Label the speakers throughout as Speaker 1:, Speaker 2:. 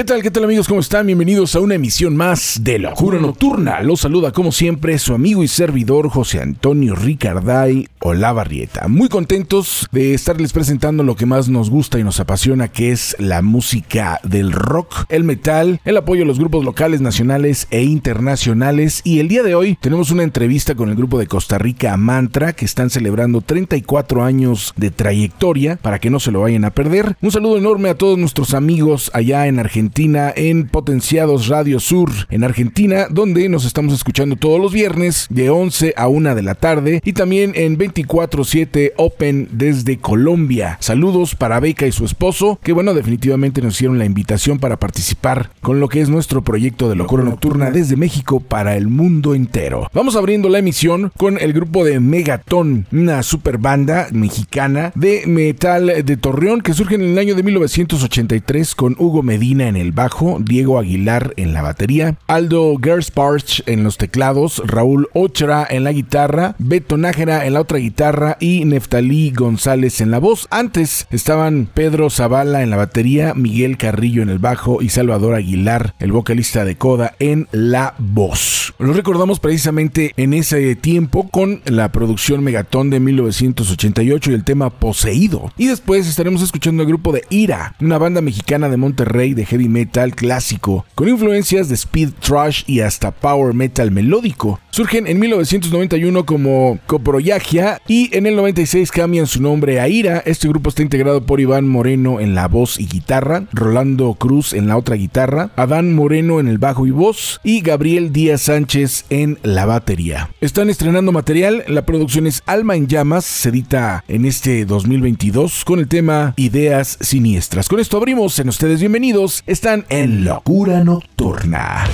Speaker 1: ¿Qué tal, qué tal amigos? ¿Cómo están? Bienvenidos a una emisión más de Locura Nocturna. Los saluda como siempre su amigo y servidor José Antonio Ricarday Olavarrieta. Muy contentos de estarles presentando lo que más nos gusta y nos apasiona, que es la música del rock, el metal, el apoyo a los grupos locales, nacionales e internacionales. Y el día de hoy tenemos una entrevista con el grupo de Costa Rica Mantra, que están celebrando 34 años de trayectoria, para que no se lo vayan a perder. Un saludo enorme a todos nuestros amigos allá en Argentina en Potenciados Radio Sur en Argentina, donde nos estamos escuchando todos los viernes de 11 a 1 de la tarde y también en 24/7 Open desde Colombia. Saludos para Beca y su esposo, que bueno, definitivamente nos hicieron la invitación para participar con lo que es nuestro proyecto de locura nocturna desde México para el mundo entero. Vamos abriendo la emisión con el grupo de Megaton, una super banda mexicana de metal de Torreón que surge en el año de 1983 con Hugo Medina en el bajo, Diego Aguilar en la batería, Aldo Gersparch en los teclados, Raúl Ochra en la guitarra, Beto Nájera en la otra guitarra y Neftalí González en la voz. Antes estaban Pedro Zavala en la batería, Miguel Carrillo en el bajo y Salvador Aguilar, el vocalista de Coda, en la voz. Lo recordamos precisamente en ese tiempo con la producción Megatón de 1988 y el tema Poseído. Y después estaremos escuchando el grupo de Ira, una banda mexicana de Monterrey de heavy metal clásico, con influencias de speed trash y hasta power metal melódico. Surgen en 1991 como Coproyagia y en el 96 cambian su nombre a Ira. Este grupo está integrado por Iván Moreno en la voz y guitarra, Rolando Cruz en la otra guitarra, Adán Moreno en el bajo y voz y Gabriel Díaz Sánchez en la batería. Están estrenando material, la producción es Alma en Llamas, se edita en este 2022 con el tema Ideas Siniestras. Con esto abrimos en ustedes bienvenidos, están en Locura Nocturna.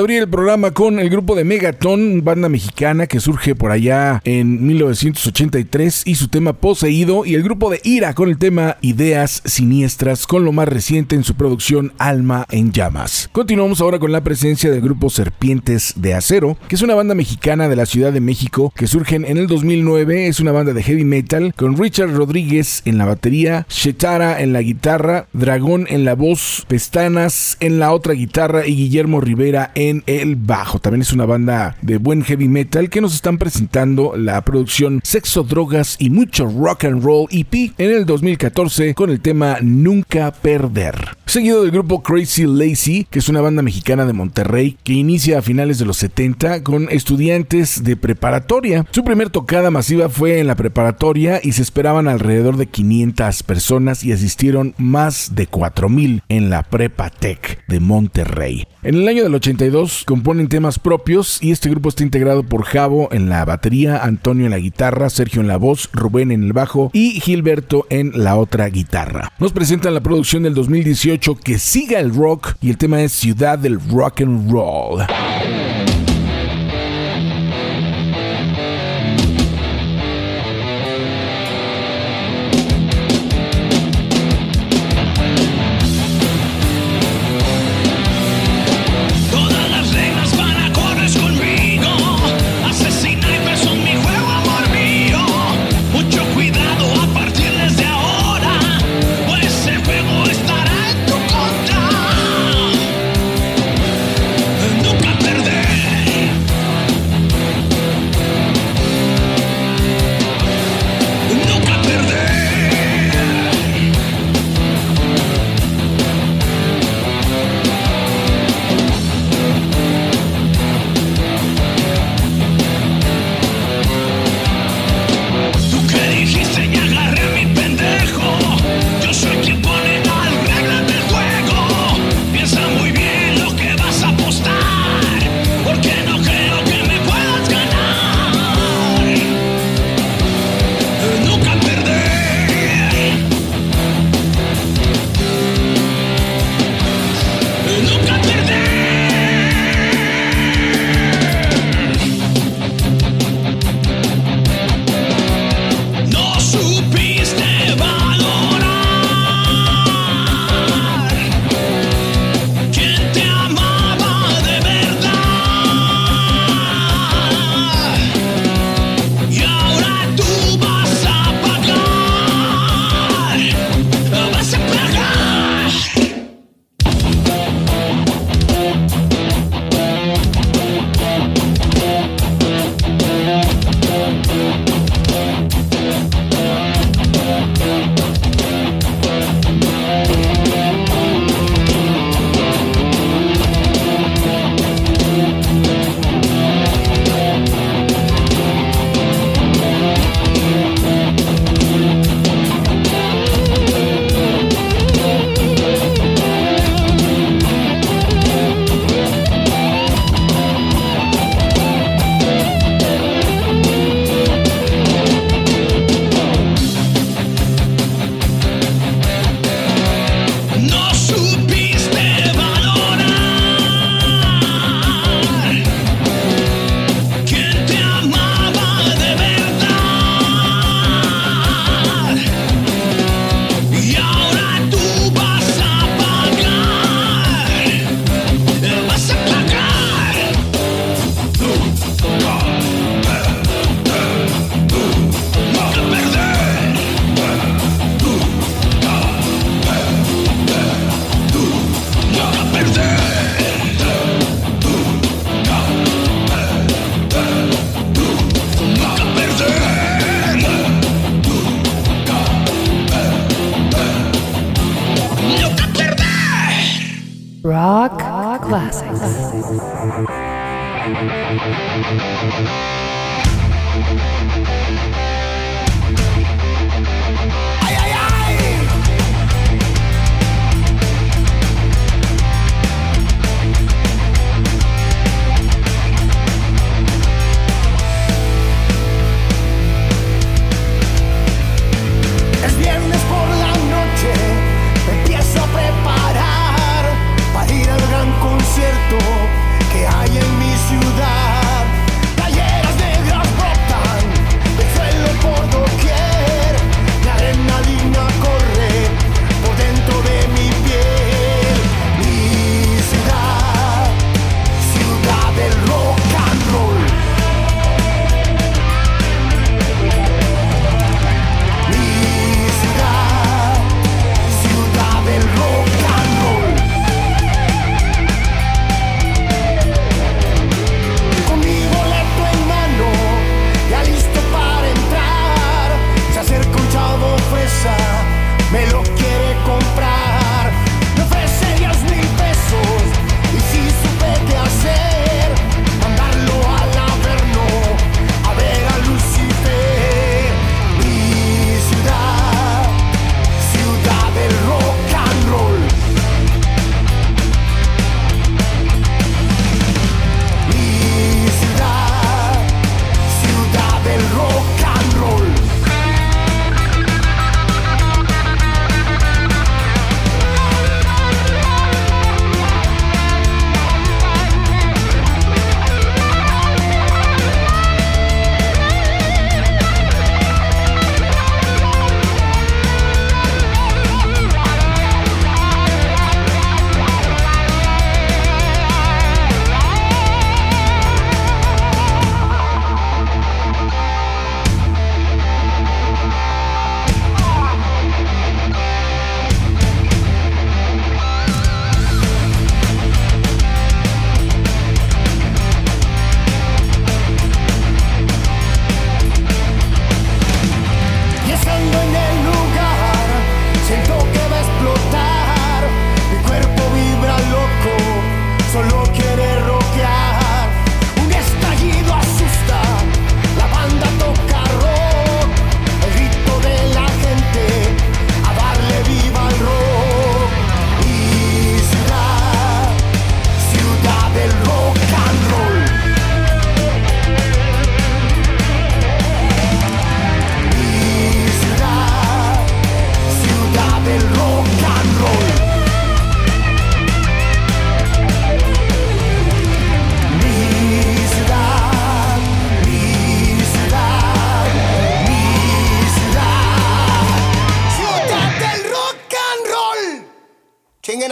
Speaker 1: Abrir el programa con el grupo de Megaton, banda mexicana que surge por allá en 1983 y su tema Poseído y el grupo de Ira con el tema Ideas Siniestras con lo más reciente en su producción Alma en Llamas. Continuamos ahora con la presencia del grupo Serpientes de Acero, que es una banda mexicana de la Ciudad de México que surgen en el 2009. Es una banda de heavy metal con Richard Rodríguez en la batería, Shetara en la guitarra, Dragón en la voz, Pestanas en la otra guitarra y Guillermo Rivera en el bajo. También es una banda de buen heavy metal que nos están presentando la producción Sexo, Drogas y Mucho Rock and Roll EP en el 2014 con el tema Nunca Perder. Seguido del grupo Crazy Lazy, que es una banda mexicana de Monterrey que inicia a finales de los 70 con estudiantes de preparatoria. Su primer tocada masiva fue en la preparatoria y se esperaban alrededor de 500 personas y asistieron más de 4000 en la Prepa Tech de Monterrey. En el año del 82 componen temas propios y este grupo está integrado por Javo en la batería, Antonio en la guitarra, Sergio en la voz, Rubén en el bajo y Gilberto en la otra guitarra. Nos presentan la producción del 2018 que siga el rock y el tema es Ciudad del Rock and Roll.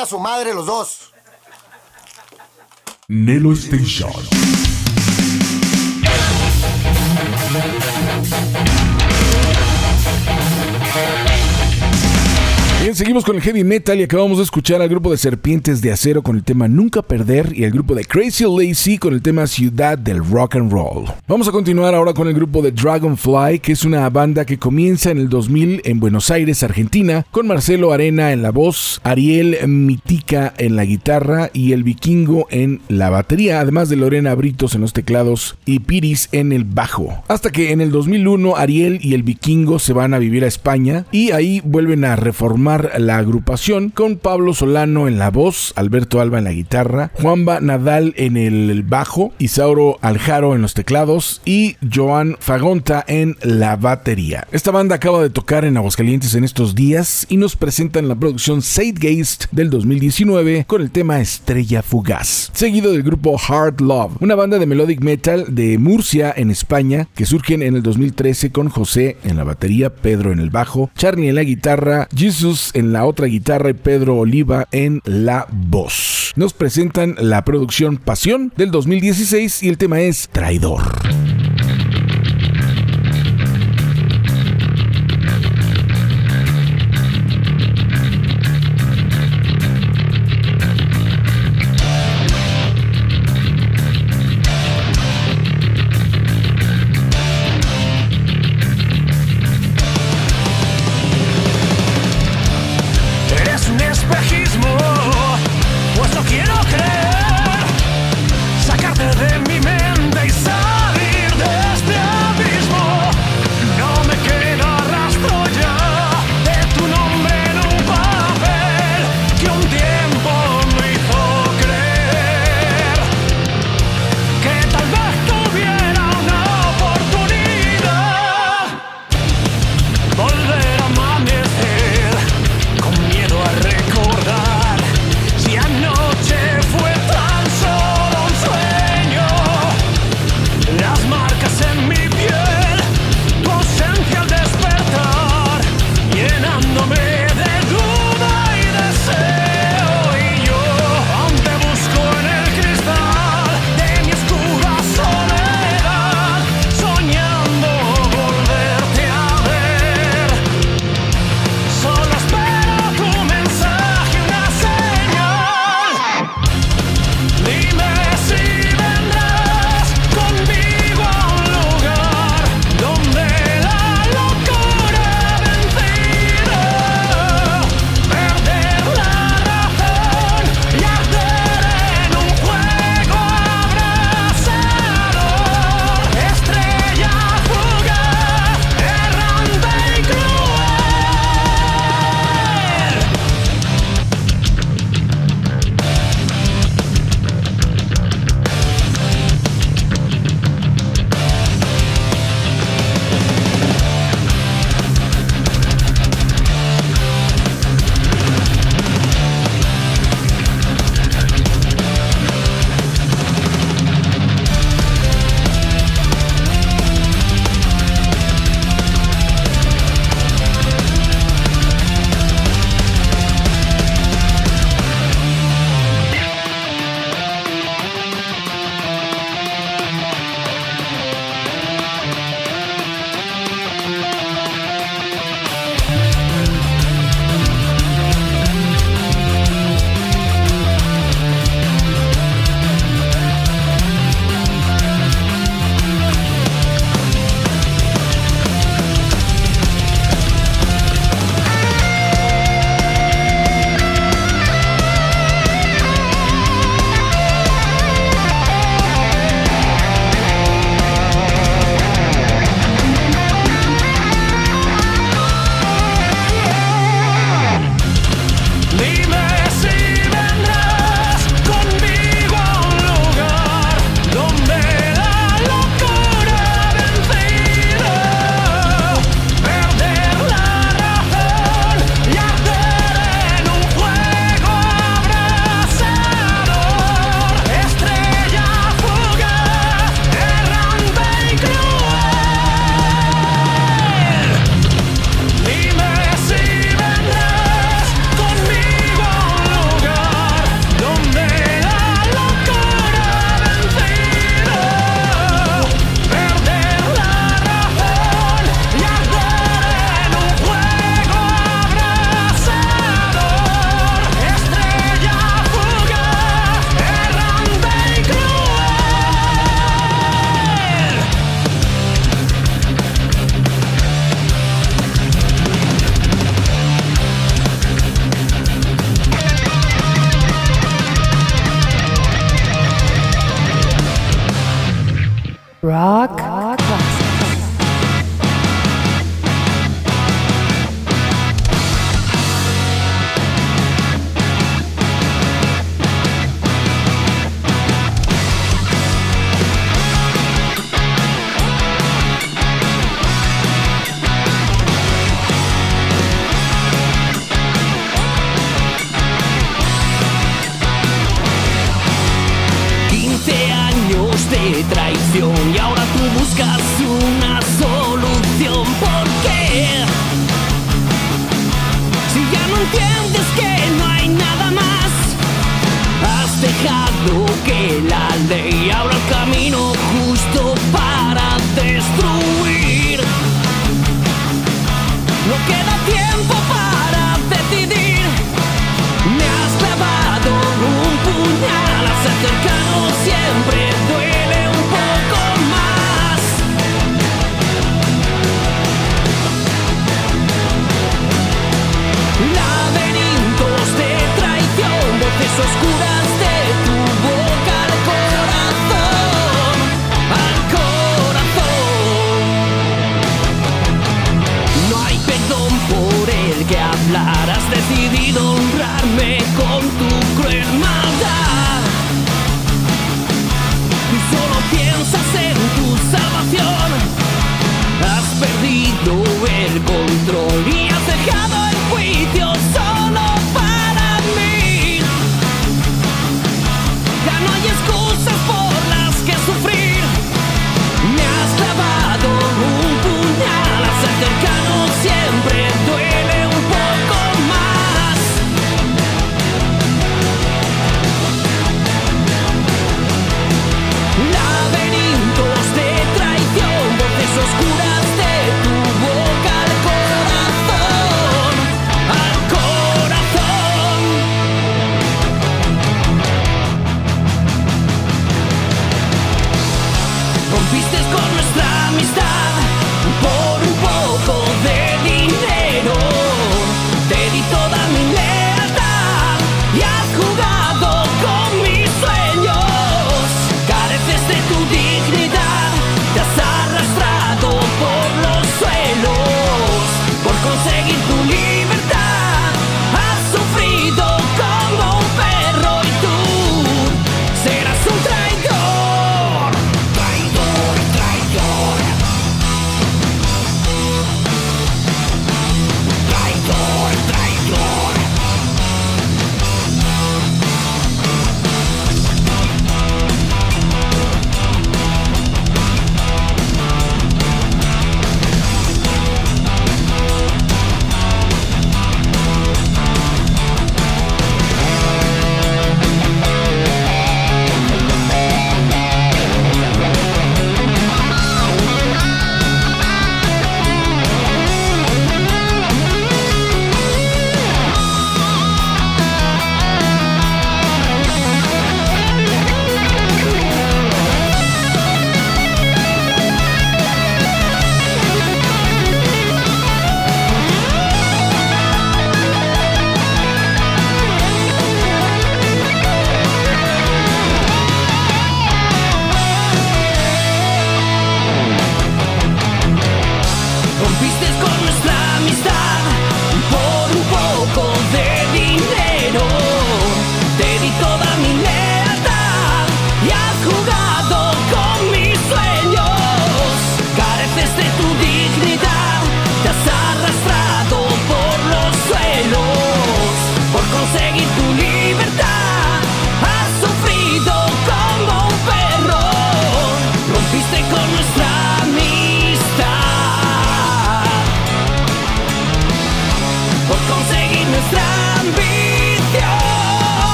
Speaker 2: A
Speaker 3: su madre los dos.
Speaker 1: Nelo Station. Bien, seguimos con el heavy metal y acabamos de escuchar al grupo de Serpientes de Acero con el tema Nunca Perder y al grupo de Crazy Lazy con el tema Ciudad del Rock and Roll. Vamos a continuar ahora con el grupo de Dragonfly, que es una banda que comienza en el 2000 en Buenos Aires, Argentina, con Marcelo Arena en la voz, Ariel Mitica en la guitarra y el Vikingo en la batería, además de Lorena Britos en los teclados y Piris en el bajo. Hasta que en el 2001 Ariel y el Vikingo se van a vivir a España y ahí vuelven a reformar la agrupación con Pablo Solano en la voz, Alberto Alba en la guitarra, Juanba Nadal en el bajo, Isauro Aljaro en los teclados y Joan Fagonta en la batería. Esta banda acaba de tocar en Aguascalientes en estos días y nos presentan la producción Zeitgeist del 2019 con el tema Estrella Fugaz, seguido del grupo Hard Love, una banda de melodic metal de Murcia en España que surgen en el 2013 con José en la batería, Pedro en el bajo, Charlie en la guitarra, Jesus en la otra guitarra Pedro Oliva en la voz. Nos presentan la producción Pasión del 2016 y el tema es Traidor.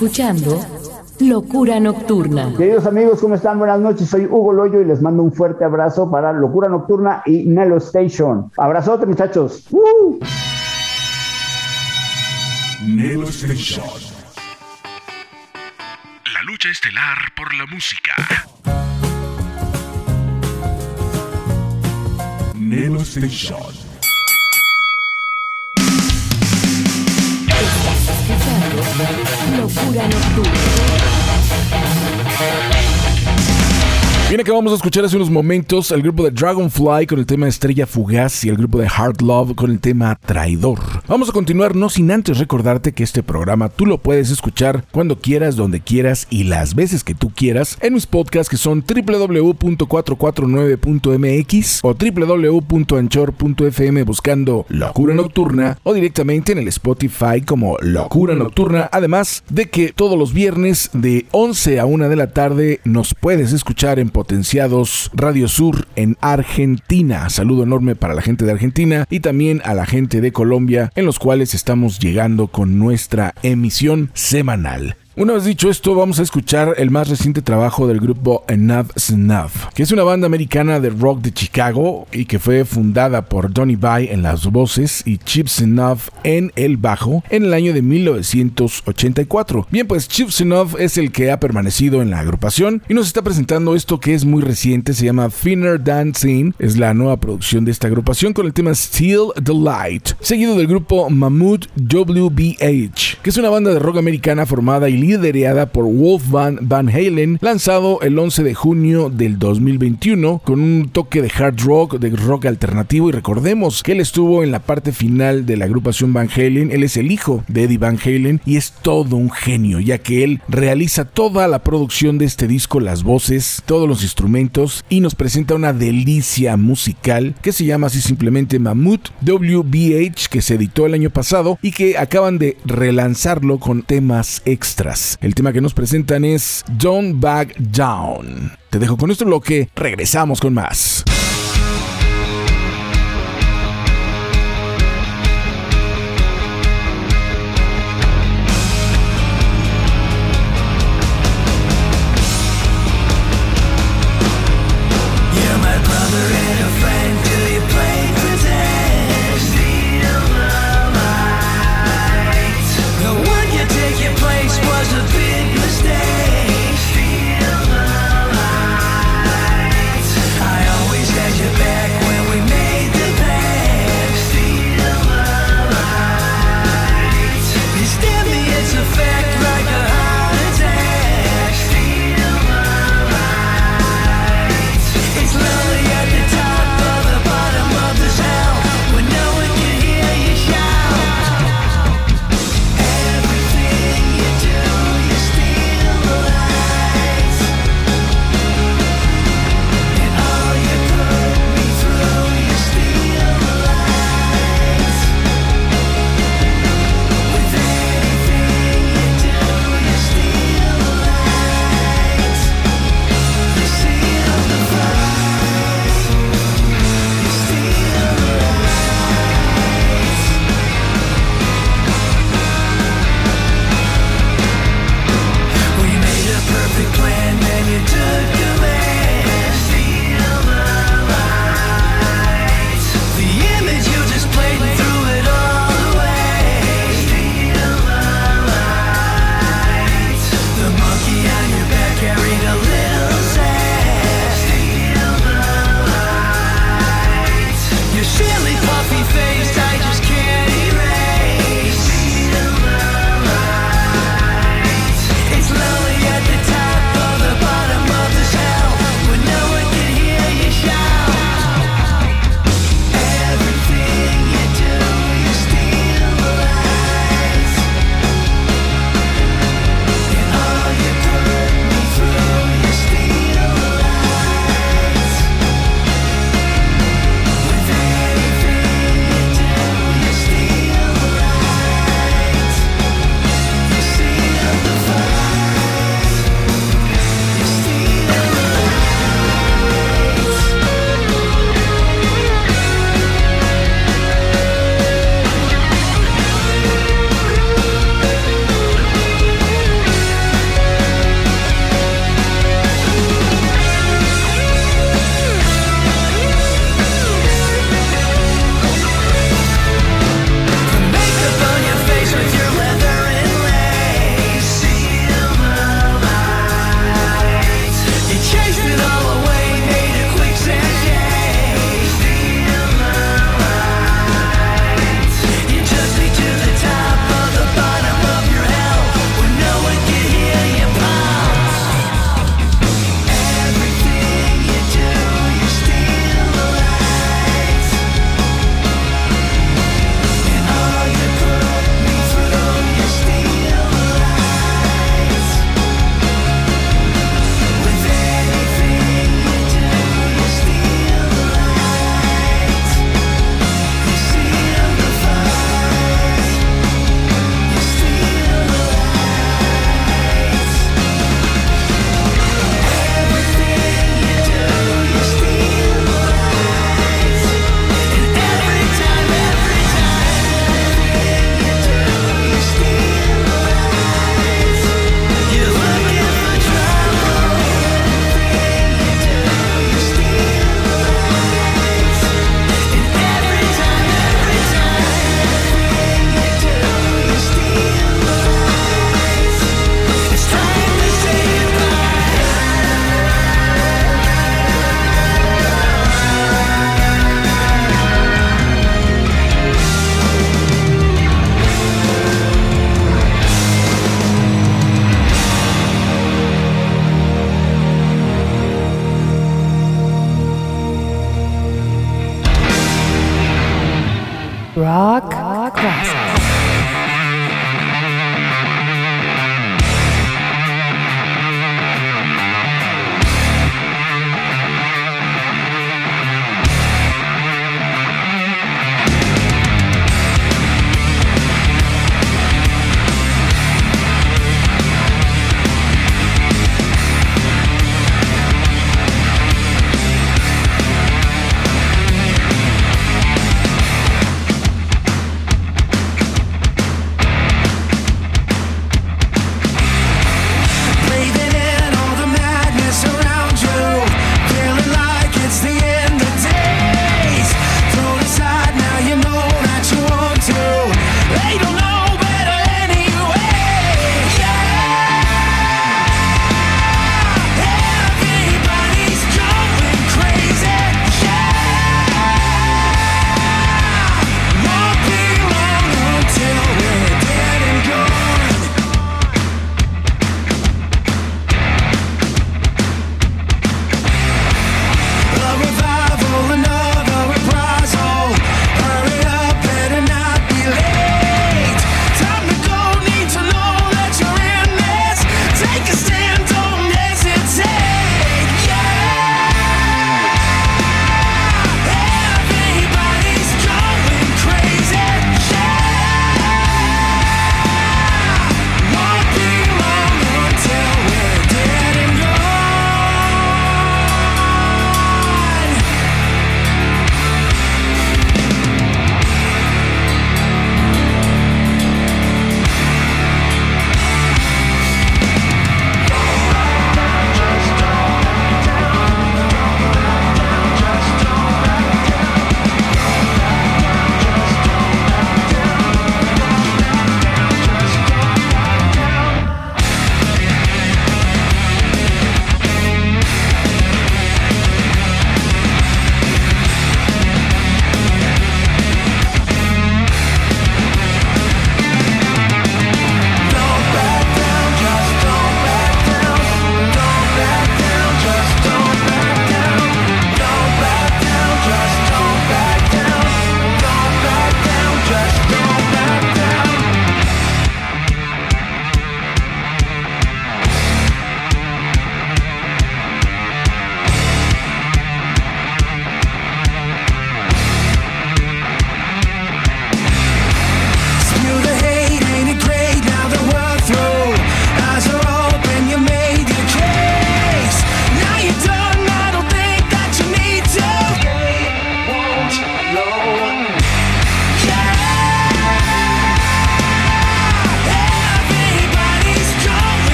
Speaker 4: escuchando Locura Nocturna.
Speaker 5: Queridos amigos, ¿cómo están? Buenas noches, soy Hugo Loyo y les mando un fuerte abrazo para Locura Nocturna y Nelo Station. Abrazote, muchachos. ¡Uh!
Speaker 1: Nelo Station.
Speaker 6: La lucha estelar por la música.
Speaker 1: Nelo Station.
Speaker 4: Cultura Nocturna.
Speaker 1: Bien, acabamos de escuchar hace unos momentos al grupo de Dragonfly con el tema Estrella Fugaz y el grupo de Hard Love con el tema Traidor. Vamos a continuar no sin antes recordarte que este programa tú lo puedes escuchar cuando quieras, donde quieras y las veces que tú quieras en mis podcasts que son www.449.mx o www.anchor.fm buscando Locura Nocturna o directamente en el Spotify como Locura Nocturna. Además de que todos los viernes de 11 a 1 de la tarde nos puedes escuchar en Potenciados Radio Sur en Argentina. Saludo enorme para la gente de Argentina y también a la gente de Colombia, en los cuales estamos llegando con nuestra emisión semanal. Una vez dicho esto, vamos a escuchar el más reciente trabajo del grupo Enough Snuff, que es una banda americana de rock de Chicago y que fue fundada por Donny Bay en las voces y Chip Snuff en el bajo en el año de 1984. Bien, pues Chip Snuff es el que ha permanecido en la agrupación y nos está presentando esto que es muy reciente, se llama Thinner Dancing, es la nueva producción de esta agrupación con el tema Still the Light, seguido del grupo Mammoth WBH, que es una banda de rock americana formada y liderada por Wolfgang Van Halen, lanzado el 11 de junio del 2021 con un toque de hard rock, de rock alternativo. Y recordemos que él estuvo en la parte final de la agrupación Van Halen, él es el hijo de Eddie Van Halen y es todo un genio ya que él realiza toda la producción de este disco, las voces, todos los instrumentos y nos presenta una delicia musical que se llama así simplemente Mammoth WBH que se editó el año pasado y que acaban de relanzarlo con temas El tema que nos presentan es Don't Back Down. Te dejo con nuestro bloque, regresamos con más.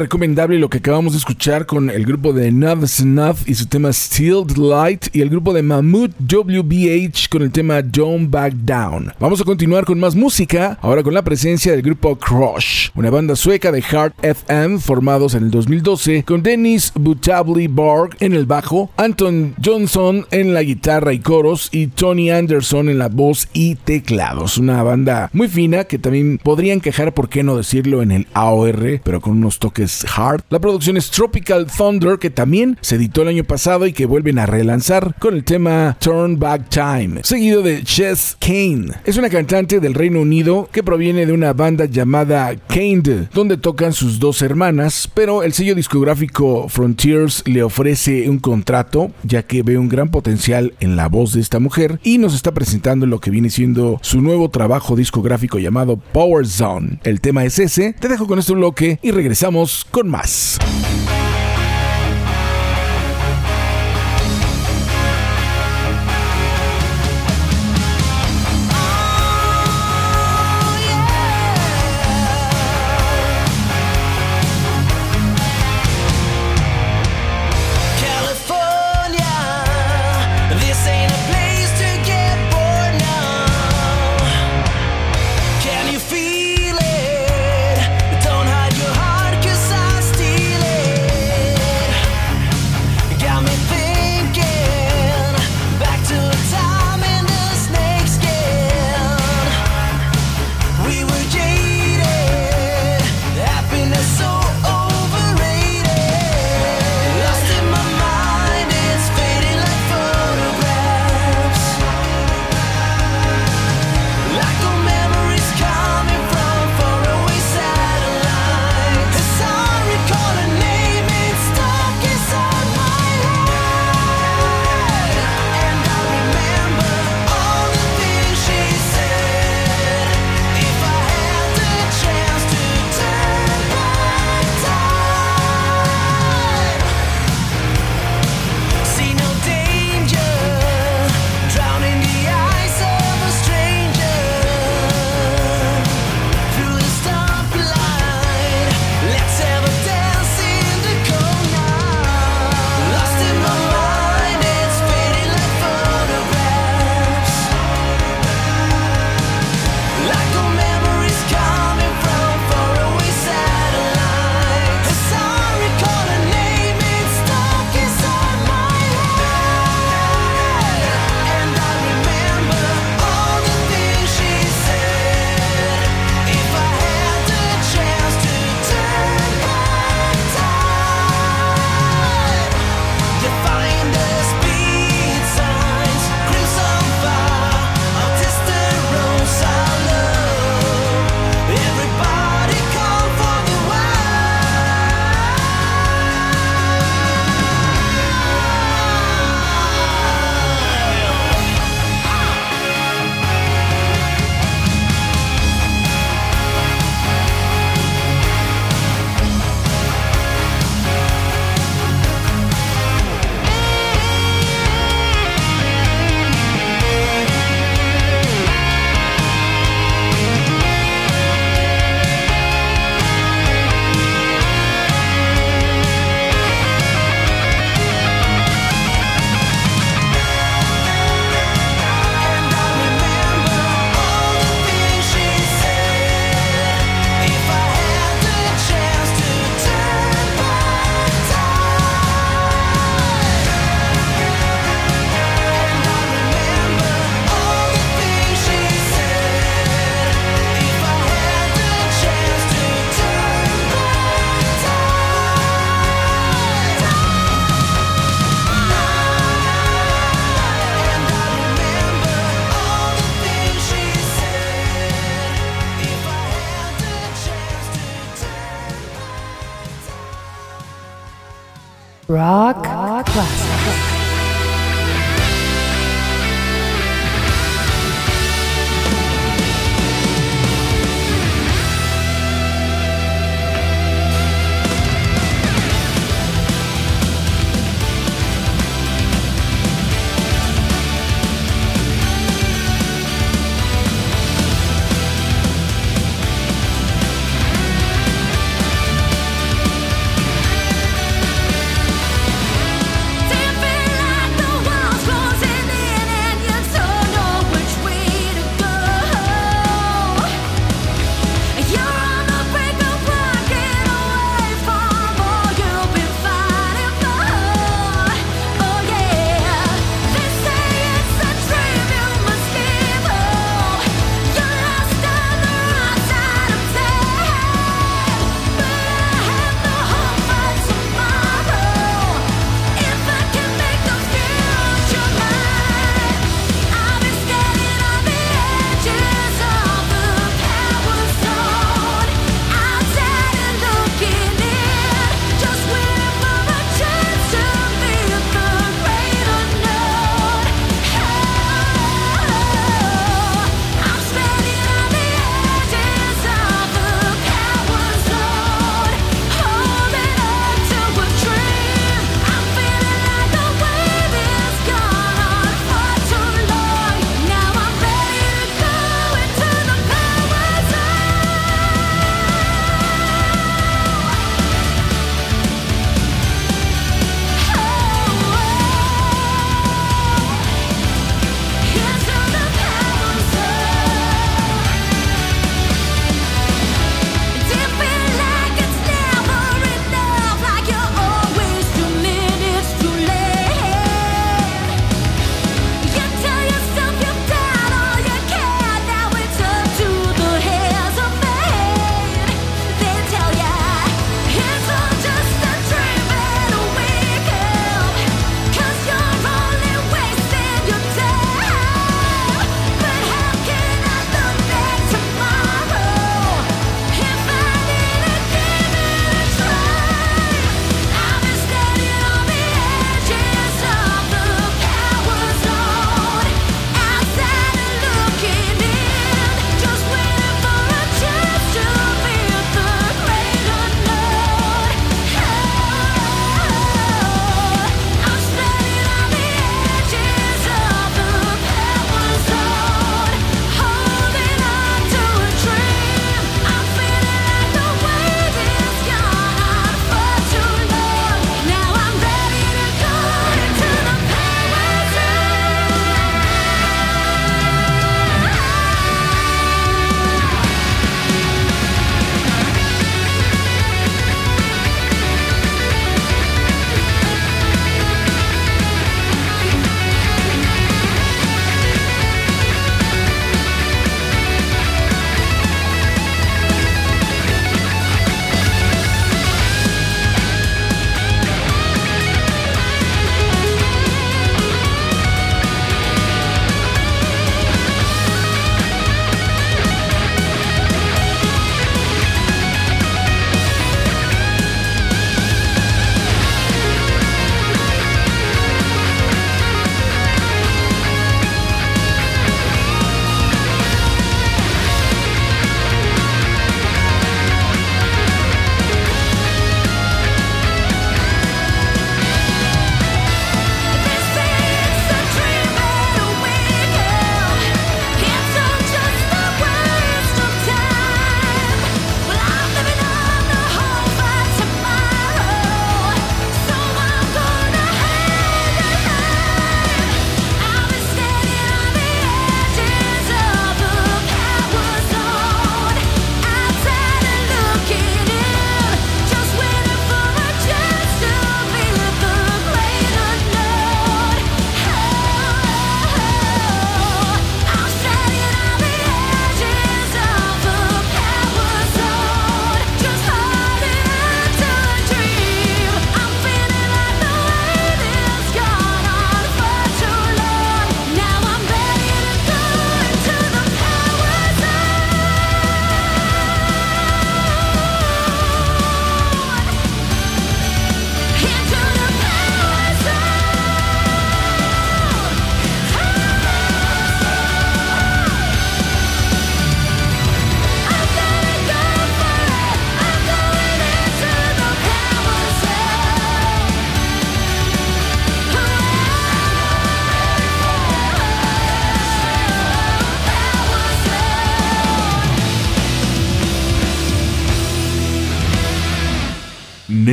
Speaker 1: Recomendable lo que acabamos de escuchar con el grupo de Nav Snuff y su tema Still Light y el grupo de Mammoth WBH con el tema Don't Back Down. Vamos a continuar con más música, ahora con la presencia del grupo Crush, una banda sueca de Hard FM formados en el 2012 con Dennis Butabli Borg en el bajo, Anton Johnson en la guitarra y coros y Tony Anderson en la voz y teclados. Una banda muy fina que también podrían quejar, por qué no decirlo, en el AOR, pero con unos toques hard. La producción es Tropical Thunder, que también se editó el año pasado y que vuelven a relanzar con el tema Turn Back Time, seguido de Chess Kane. Es una cantante del Reino Unido que proviene de una banda llamada Kane, donde tocan sus dos hermanas, pero el sello discográfico Frontiers le ofrece un contrato, ya que ve un gran potencial en la voz de esta mujer y nos está presentando lo que viene siendo su nuevo trabajo discográfico llamado Power Zone. El tema es ese, te dejo con este bloque y regresamos con más.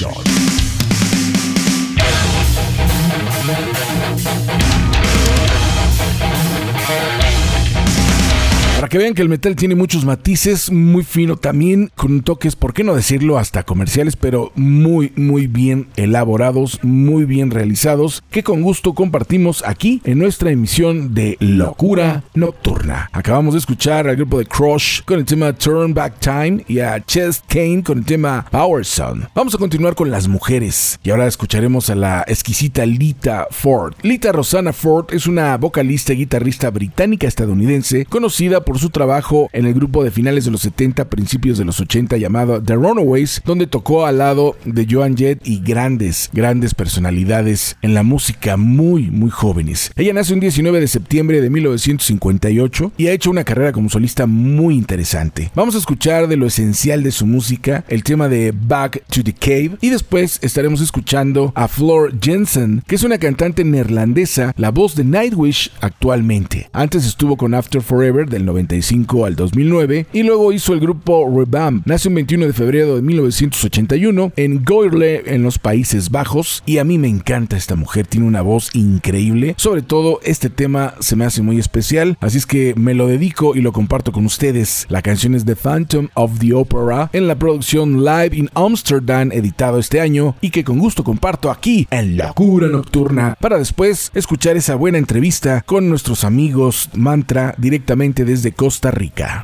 Speaker 1: Nelo que el metal tiene muchos matices, muy fino también, con toques, por qué no decirlo, hasta comerciales, pero muy, muy bien elaborados, muy bien realizados, que con gusto compartimos aquí en nuestra emisión de Locura Nocturna. Acabamos de escuchar al grupo de Crush con el tema Turn Back Time y a Chest Kane con el tema Power Son. Vamos a continuar con las mujeres y ahora escucharemos a la exquisita Lita Ford. Lita Rosanna Ford es una vocalista y guitarrista británica estadounidense conocida por su trabajo en el grupo de finales de los 70, principios de los 80 llamado The Runaways, donde tocó al lado de Joan Jett y grandes, grandes personalidades en la música muy, muy jóvenes. Ella nace un 19 de septiembre de 1958 y ha hecho una carrera como solista muy interesante. Vamos a escuchar de lo esencial de su música, el tema de Back to the Cave, y después estaremos escuchando a Flor Jensen, que es una cantante neerlandesa, la voz de Nightwish actualmente. Antes estuvo con After Forever del 95 al 2009 y luego hizo el grupo Rebam. Nació el 21 de febrero de 1981 en Goirle en los Países Bajos y a mí me encanta esta mujer, tiene una voz increíble. Sobre todo este tema se me hace muy especial, así es que me lo dedico y lo comparto con ustedes. La canción es The Phantom of the Opera en la producción Live in Amsterdam editado este año y que con gusto comparto aquí en Locura Nocturna para después escuchar esa buena entrevista con nuestros amigos Mantra directamente desde Costa Rica.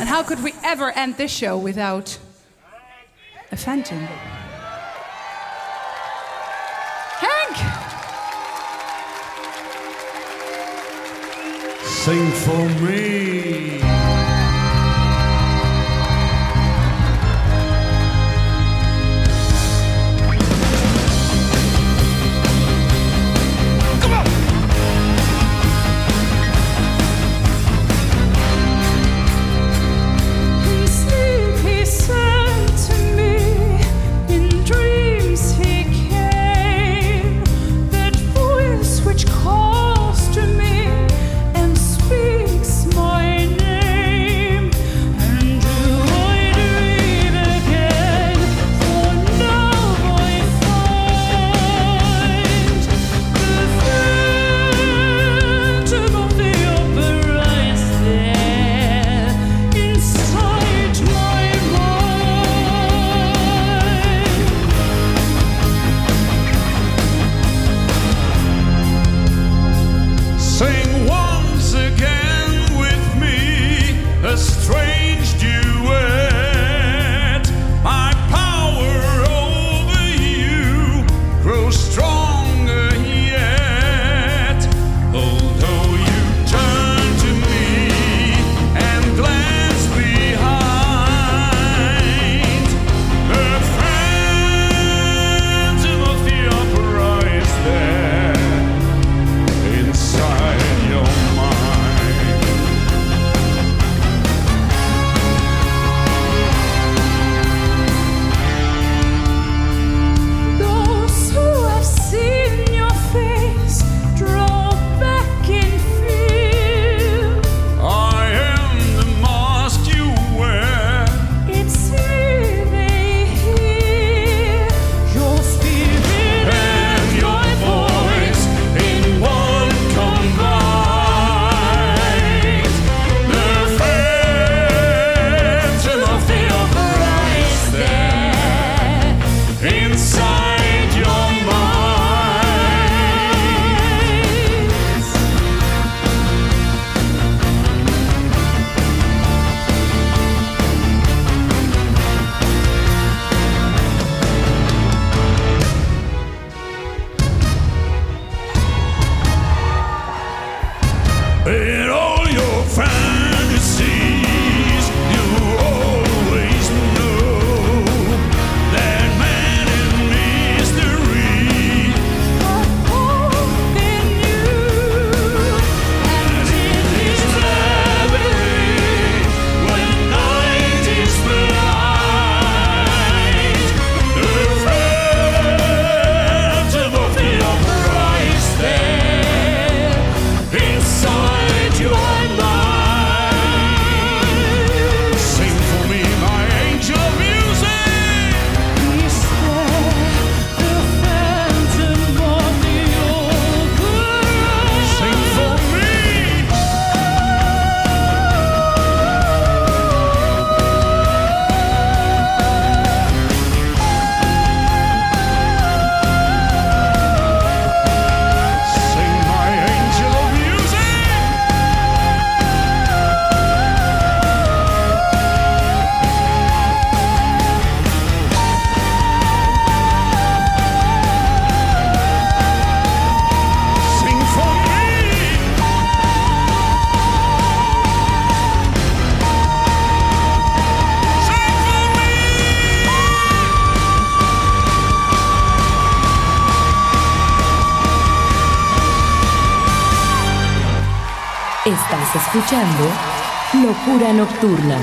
Speaker 7: And how could we ever end this show without a phantom? Hank!
Speaker 8: Sing for me.
Speaker 4: escuchando Locura Nocturna.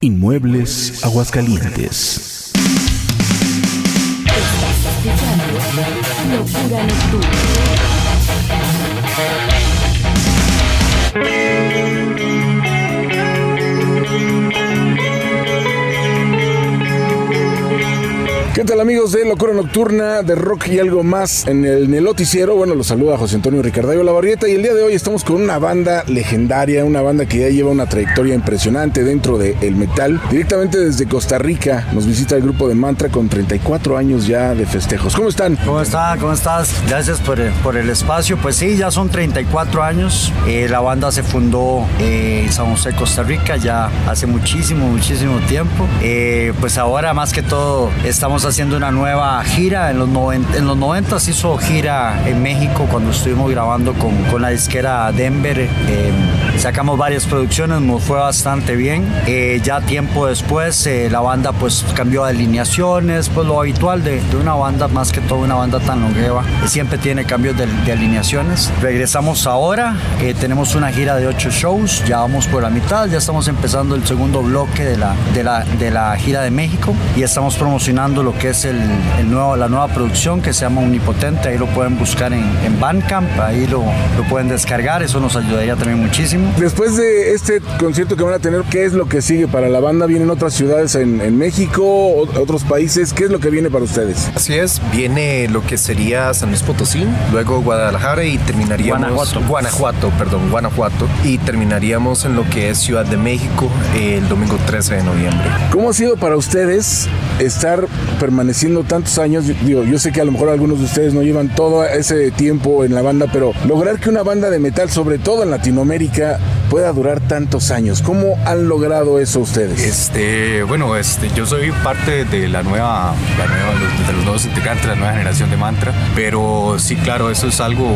Speaker 1: Inmuebles Aguascalientes.
Speaker 4: loucura no tudo ¿Qué
Speaker 1: tal amigos de Locura Nocturna, de Rock y algo más en el, noticiero? Bueno, los saluda José Antonio Ricardayo Lavarrieta y el día de hoy estamos con una banda legendaria, una banda que ya lleva una trayectoria impresionante dentro del de metal. Directamente desde Costa Rica nos visita el grupo de Mantra con 34 años ya de festejos. ¿Cómo están?
Speaker 9: ¿Cómo está? ¿Cómo estás? Gracias por, eh, por el espacio. Pues sí, ya son 34 años. Eh, la banda se fundó eh, en San José, Costa Rica, ya hace muchísimo, muchísimo tiempo. Pues ahora más que todo estamos haciendo una nueva gira. En los 90, en los 90 se hizo gira en México cuando estuvimos grabando con, con la disquera Denver. Eh, sacamos varias producciones, nos fue bastante bien. Eh, ya tiempo después eh, la banda pues cambió de alineaciones, pues lo habitual de, de una banda, más que todo una banda tan longeva, siempre tiene cambios de, de alineaciones. Regresamos ahora, eh, tenemos una gira de ocho shows, ya vamos por la mitad, ya estamos empezando el segundo bloque de la, de la, de la gira de México y estamos promocionando lo que es el, el nuevo, la nueva producción que se llama Omnipotente, ahí lo pueden buscar en, en Bandcamp, ahí lo, lo pueden descargar, eso nos ayudaría también muchísimo.
Speaker 1: Después de este concierto que van a tener, ¿qué es lo que sigue para la banda? ¿Vienen otras ciudades en, en México, otros países? ¿Qué es lo que viene para ustedes?
Speaker 10: Así es, viene lo que sería San Luis Potosí, luego Guadalajara y terminaríamos
Speaker 9: Guanajuato.
Speaker 10: Guanajuato, perdón, Guanajuato y terminaríamos en lo que es Ciudad de México el domingo 13 de noviembre.
Speaker 1: ¿Cómo ha sido para ustedes estar permaneciendo tantos años? Digo, yo sé que a lo mejor algunos de ustedes no llevan todo ese tiempo en la banda, pero lograr que una banda de metal, sobre todo en Latinoamérica, pueda durar tantos años. ¿Cómo han logrado eso ustedes?
Speaker 11: Este, bueno, este, yo soy parte de la nueva, la nueva- de los nuevos integrantes, la nueva generación de Mantra, pero sí, claro, eso es algo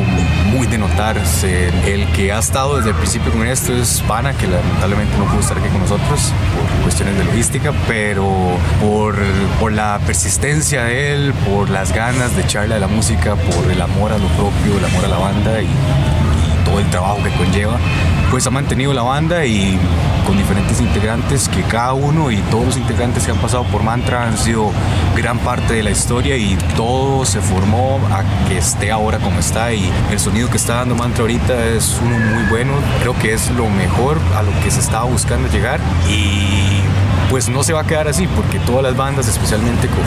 Speaker 11: muy de notar. Se- El que ha estado desde el principio con esto es Pana, que lamentablemente no pudo estar aquí con nosotros por cuestiones de logística, pero por, por la persistencia de él, por las ganas de echarle a la música, por el amor a lo propio, el amor a la banda y, y todo el trabajo que conlleva, pues ha mantenido la banda y con diferentes integrantes que cada uno y todos los integrantes que han pasado por Mantra han sido gran parte de la historia y todo se formó a que esté ahora como está y el sonido que está dando Mantra ahorita es uno muy bueno, creo que es lo mejor a lo que se estaba buscando llegar y pues no se va a quedar así porque todas las bandas, especialmente con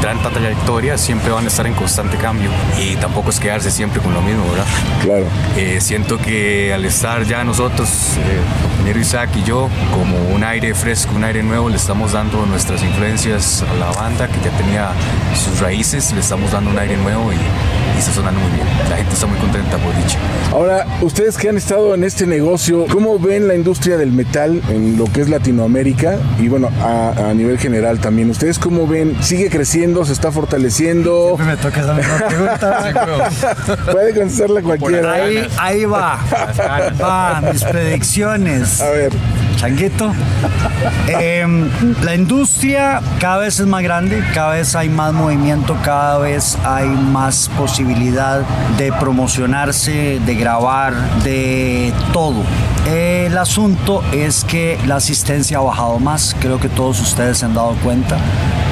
Speaker 11: tanta trayectoria, siempre van a estar en constante cambio y tampoco es quedarse siempre con lo mismo, ¿verdad?
Speaker 1: Claro.
Speaker 11: Eh, siento que al estar ya nosotros, eh, Isaac y yo, como un aire fresco, un aire nuevo, le estamos dando nuestras influencias a la banda que ya tenía sus raíces, le estamos dando un aire nuevo y, y está sonando muy bien. La gente está muy contenta por dicho.
Speaker 1: Ahora, ustedes que han estado en este negocio, ¿cómo ven la industria del metal en lo que es Latinoamérica y bueno, a, a nivel general también? ¿Ustedes cómo ven? ¿Sigue creciendo? ¿Se está fortaleciendo?
Speaker 9: Me toca esa misma pregunta.
Speaker 1: Puede contestarla cualquiera.
Speaker 9: Ahí, ahí va. Va, mis predicciones.
Speaker 1: A ver,
Speaker 9: Changuito. Em, la industria cada vez es más grande, cada vez hay más movimiento, cada vez hay más posibilidad de promocionarse, de grabar, de todo. El asunto es que la asistencia ha bajado más, creo que todos ustedes se han dado cuenta,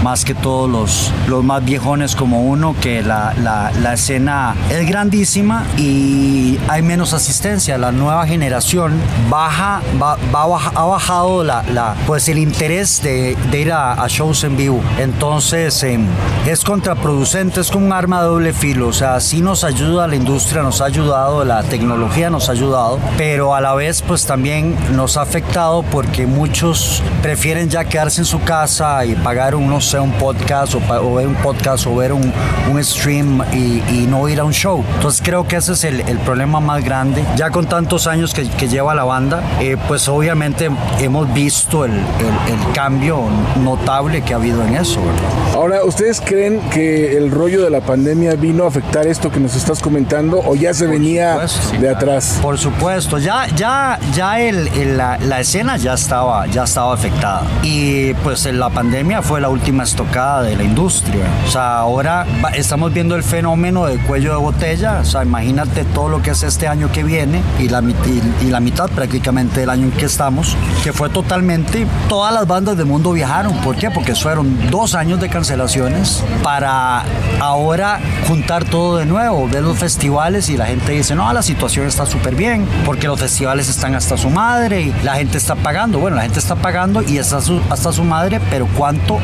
Speaker 9: más que todos los, los más viejones como uno, que la, la- escena es grandísima y hay menos asistencia. La nueva generación baja, va, va ha bajado la, la- pues el interés de, de ir a, a shows en vivo. Entonces em, es contraproducente, es como un arma de doble filo. O sea, sí nos ayuda la industria, nos ha ayudado, la tecnología nos ha ayudado, pero a la vez pues también nos ha afectado porque muchos prefieren ya quedarse en su casa y pagar un, no sé, un podcast o, o ver un podcast o ver un, un stream y, y no ir a un show. Entonces creo que ese es el, el problema más grande. Ya con tantos años que, que lleva la banda, eh, pues obviamente hemos visto el, el- el cambio notable que ha habido en eso. ¿verdad?
Speaker 1: ahora, ¿ustedes creen que el rollo de la pandemia vino a afectar esto que nos estás comentando o ya se venía
Speaker 9: supuesto, sí,
Speaker 1: de atrás?
Speaker 9: Por supuesto, ya, ya, ya el, el- la, la escena ya estaba, ya estaba afectada. Y pues la pandemia fue la última estocada de la industria. O sea, ahora estamos viendo el fenómeno de cuello de botella. O sea, imagínate todo lo que es este año que viene y la, y, y la mitad prácticamente del año en que estamos, que fue totalmente, todas las bandas del mundo viajaron. ¿Por qué? Porque fueron dos años de cancelaciones para ahora juntar todo de nuevo, ver los festivales y la gente dice, no, la situación está súper bien, porque los festivales están hasta su madre la gente está pagando. Bueno, la gente está pagando y está su- hasta su madre, pero ¿cuánto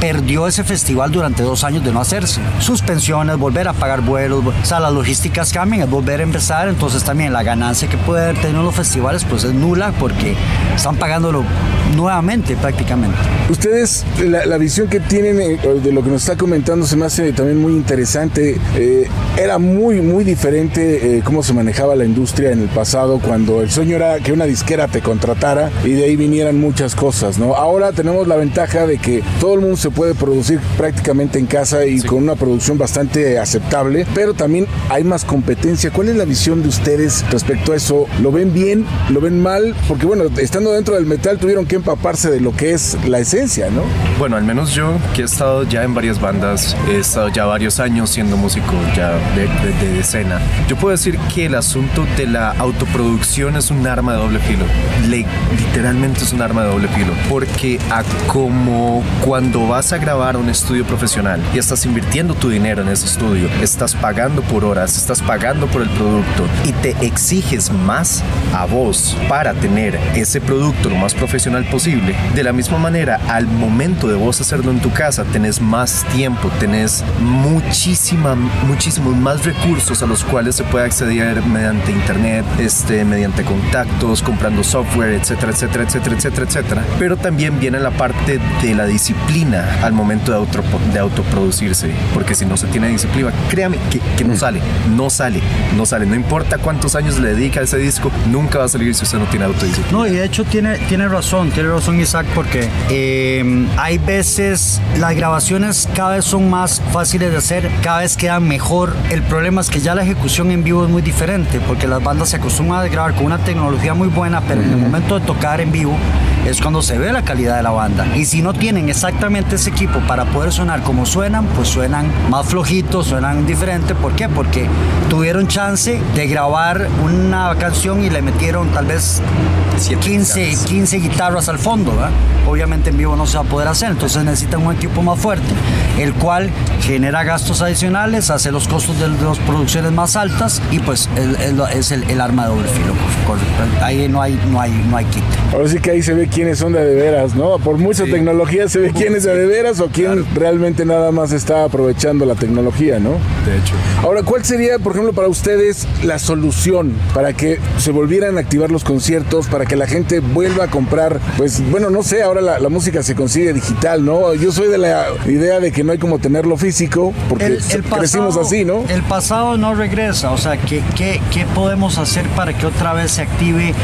Speaker 9: perdió ese festival durante dos años de no hacerse. Suspensiones, volver a pagar vuelos, o sea, las logísticas cambian, es volver a empezar, entonces también la ganancia que puede haber tenido los festivales pues es nula porque están pagándolo nuevamente prácticamente.
Speaker 1: Ustedes, la, visión que tienen eh, de lo que nos está comentando se me hace también muy interesante. Eh, era muy, muy diferente eh, cómo se manejaba la industria en el pasado cuando el sueño era que una disquera te contratara y de ahí vinieran muchas cosas, ¿no? Ahora tenemos la ventaja de que todo el mundo se puede producir prácticamente en casa y con una producción bastante aceptable, pero también hay más competencia. ¿Cuál es la visión de ustedes respecto a eso? ¿Lo ven bien? ¿Lo ven mal? Porque bueno, estando dentro del metal tuvieron que empaparse de lo que es la esencia, ¿no?
Speaker 10: Bueno, al menos yo, que he estado ya en varias bandas, he estado ya varios años siendo músico ya de, de- de escena, yo puedo decir que el asunto de la autoproducción es un arma de doble filo. Le- literalmente es un arma de doble filo. Porque a como cuando vas a grabar un estudio profesional y estás invirtiendo tu dinero en ese estudio, estás pagando por horas, estás pagando por el producto y te exiges más a vos para tener ese producto lo más profesional posible. De la misma manera, al momento de vos hacerlo en tu casa, tenés más tiempo, tenés muchísima, muchísimos más recursos a los cuales se puede acceder mediante internet, este, mediante contactos, comprando software, etcétera, etcétera, etcétera, etcétera, etcétera. Pero también viene la parte de la disciplina al momento de, auto, de autoproducirse, porque si no se tiene disciplina, créame que, que no sale, no sale, no sale, no importa cuántos años le dedica a ese disco, nunca va a salir si usted no tiene autodisciplina.
Speaker 9: No, y de hecho tiene, tiene razón, tiene razón Isaac, porque eh, hay veces las grabaciones cada vez son más fáciles de hacer, cada vez quedan mejor. El problema es que ya la ejecución en vivo es muy diferente, porque las bandas se acostumbran a grabar con una tecnología muy buena, pero en el momento de tocar en vivo es cuando se ve la calidad de la banda. Y si no tienen exactamente ese equipo para poder sonar como suenan, pues suenan más flojitos, suenan diferente. ¿Por qué? Porque tuvieron chance de grabar una canción y le metieron tal vez 15, 15 guitarras al fondo. ¿verdad? Obviamente en vivo no se va a poder hacer, entonces necesitan un equipo más fuerte, el cual genera gastos adicionales, hace los costos de, las producciones más altas y pues el- es el, el arma de doble filo. Ahí no hay, no hay, no hay quite.
Speaker 1: Ahora sí que ahí se ve quiénes son de de veras, ¿no? Por mucha tecnología se ve quién es de de veras o quién realmente nada más está aprovechando la tecnología, ¿no?
Speaker 10: De hecho.
Speaker 1: Ahora, ¿cuál sería, por ejemplo, para ustedes la solución para que se volvieran a activar los conciertos, para que la gente vuelva a comprar? Pues, bueno, no sé, ahora la, la música se consigue digital, ¿no? Yo soy de la idea de que no hay como tenerlo físico, porque crecimos así, ¿no?
Speaker 9: El pasado no regresa, o sea, ¿qué, qué, qué podemos hacer para que otra vez se active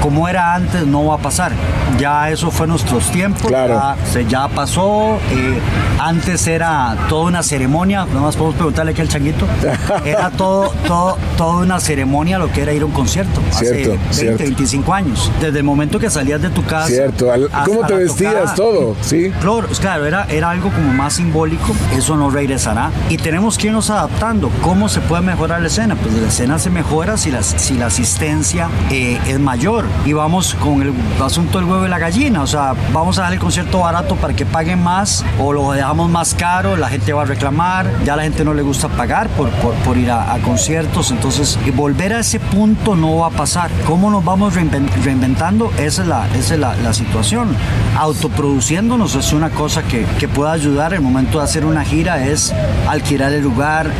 Speaker 9: como era antes? No va a pasar. Ya eso fue nuestros tiempos,
Speaker 1: Claro.
Speaker 9: ya, se, ya pasó. eh, antes era toda una ceremonia, nada más podemos preguntarle aquí al changuito. Era todo, todo, toda una ceremonia lo que era ir a un concierto.
Speaker 1: Cierto,
Speaker 9: hace 20,
Speaker 1: cierto.
Speaker 9: 25 años. Desde el momento que salías de tu casa.
Speaker 1: Cierto, al- ¿cómo te vestías?
Speaker 9: tocada.
Speaker 1: Todo, ¿sí?
Speaker 9: Claro, claro, era, era algo como más simbólico, eso no regresará. Y tenemos que irnos adaptando. ¿Cómo se puede mejorar la escena? Pues la escena se mejora si la, si la asistencia eh, es mayor. Y vamos con el asunto del huevo y la gallina. O sea, vamos a dar el concierto barato para que paguen más o lo dejamos más caro, la gente va a reclamar, ya la gente no le gusta pagar por, por, ir a, conciertos. Entonces, volver a ese punto no va a pasar. ¿Cómo nos vamos reinven- reinventando? Esa es la, esa es la, la situación. Autoproduciéndonos es una cosa que, que puede ayudar. El momento de hacer una gira es alquilar el lugar,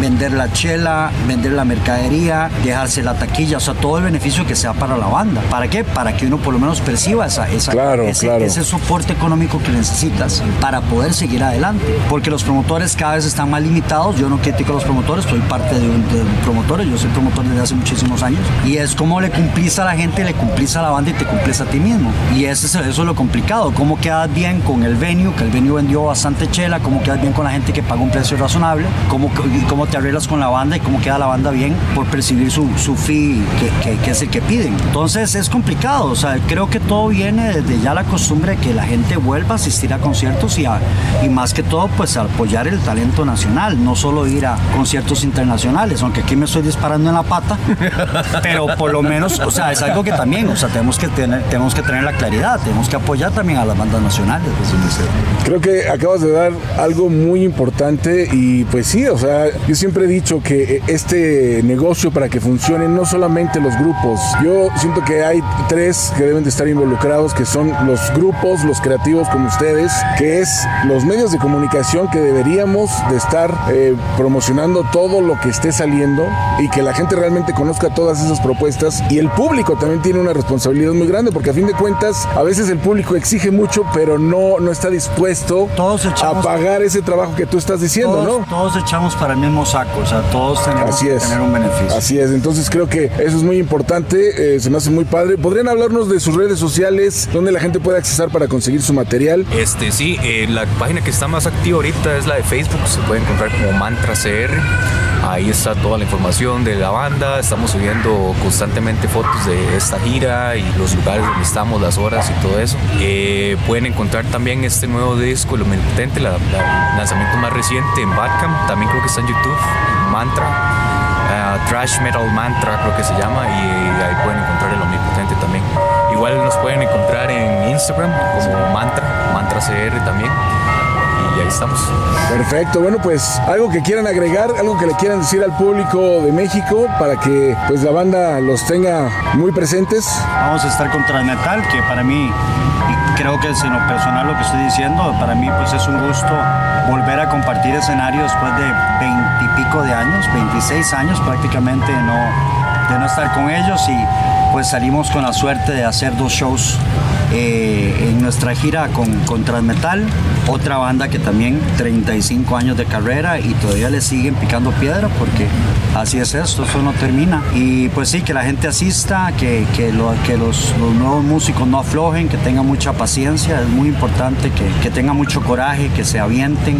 Speaker 9: vender la chela, vender la mercadería, dejarse la taquilla, o sea, todo el beneficio que sea para la banda. ¿Para qué? Para que uno por lo menos perciba esa, esa-
Speaker 1: Claro,
Speaker 9: ese,
Speaker 1: claro.
Speaker 9: ese soporte económico que necesitas para poder seguir adelante. Porque los promotores cada vez están más limitados. Yo no critico a los promotores, soy parte de un, de un promotor, yo soy promotor desde hace muchísimos años. Y es como le cumplís a la gente, le cumplís a la banda y te cumplís a ti mismo. Y ese es, eso es lo complicado. ¿Cómo quedas bien con el venue? Que el venue vendió bastante chela. ¿Cómo quedas bien con la gente que paga un precio razonable? ¿Cómo, cómo te arreglas con la banda y cómo queda la banda bien por percibir su, su fee que, que- que es el que piden? Entonces es complicado. O sea, creo que todo viene desde ya la costumbre de que la gente vuelva a asistir a conciertos y, a- y más que todo, pues a apoyar el talento nacional, no solo ir a conciertos internacionales, aunque aquí me estoy disparando en la pata, pero por lo menos, o sea, es algo que también, o sea, tenemos que tener, tenemos que tener la claridad, tenemos que apoyar también a las bandas nacionales.
Speaker 1: Creo que acabas de dar algo muy importante y pues sí, o sea, yo siempre he dicho que este negocio para que funcione no solamente los grupos, yo siento que que hay tres que deben de estar involucrados, que son los grupos, los creativos como ustedes, que es los medios de comunicación que deberíamos de estar eh, promocionando todo lo que esté saliendo y que la gente realmente conozca todas esas propuestas y el público también tiene una responsabilidad muy grande porque a fin de cuentas a veces el público exige mucho pero no, no está dispuesto
Speaker 9: Todos
Speaker 1: a
Speaker 9: echamos-
Speaker 1: pagar ese trabajo que tú estás diciendo,
Speaker 9: todos,
Speaker 1: ¿no?
Speaker 9: todos echamos para el mismo saco, o sea, todos tenemos
Speaker 1: Así
Speaker 9: que
Speaker 1: es.
Speaker 9: tener un beneficio.
Speaker 1: Así es, entonces creo que eso es muy importante, eh, se me hace muy padre. ¿Podrían hablarnos de sus redes sociales, donde la gente puede accesar para conseguir su material?
Speaker 11: Este, sí, eh, la página que está más activa ahorita es la de Facebook, se puede encontrar como Mantra CR. Ahí está toda la información de la banda, estamos subiendo constantemente fotos de esta gira y los lugares donde estamos, las horas y todo eso. Eh, pueden encontrar también este nuevo disco, El Omnipotente, la, el lanzamiento más reciente en Bandcamp, también creo que está en YouTube, Mantra. Ah, Trash Metal Mantra creo que se llama y ahí pueden encontrar. Igual nos pueden encontrar en Instagram como Mantra, Mantra CR también. Y ahí estamos.
Speaker 1: Perfecto, bueno pues algo que quieran agregar, algo que le quieran decir al público de México para que pues la banda los tenga muy presentes.
Speaker 9: Vamos a estar con Transmetal, que para mí, y creo que es en lo personal lo que estoy diciendo, para mí pues es un gusto volver a compartir escenario después de veintipico de años, 26 años prácticamente no, de no estar con ellos y pues salimos con la suerte de hacer dos shows eh, en nuestra gira con, con Transmetal, otra banda que también 35 años de carrera y todavía le siguen picando piedra porque así es esto, eso no termina. Y pues sí, que la gente asista, que, que, lo- que los, nuevos músicos no aflojen, que tengan mucha paciencia, es muy importante que, que tengan mucho coraje, que se avienten,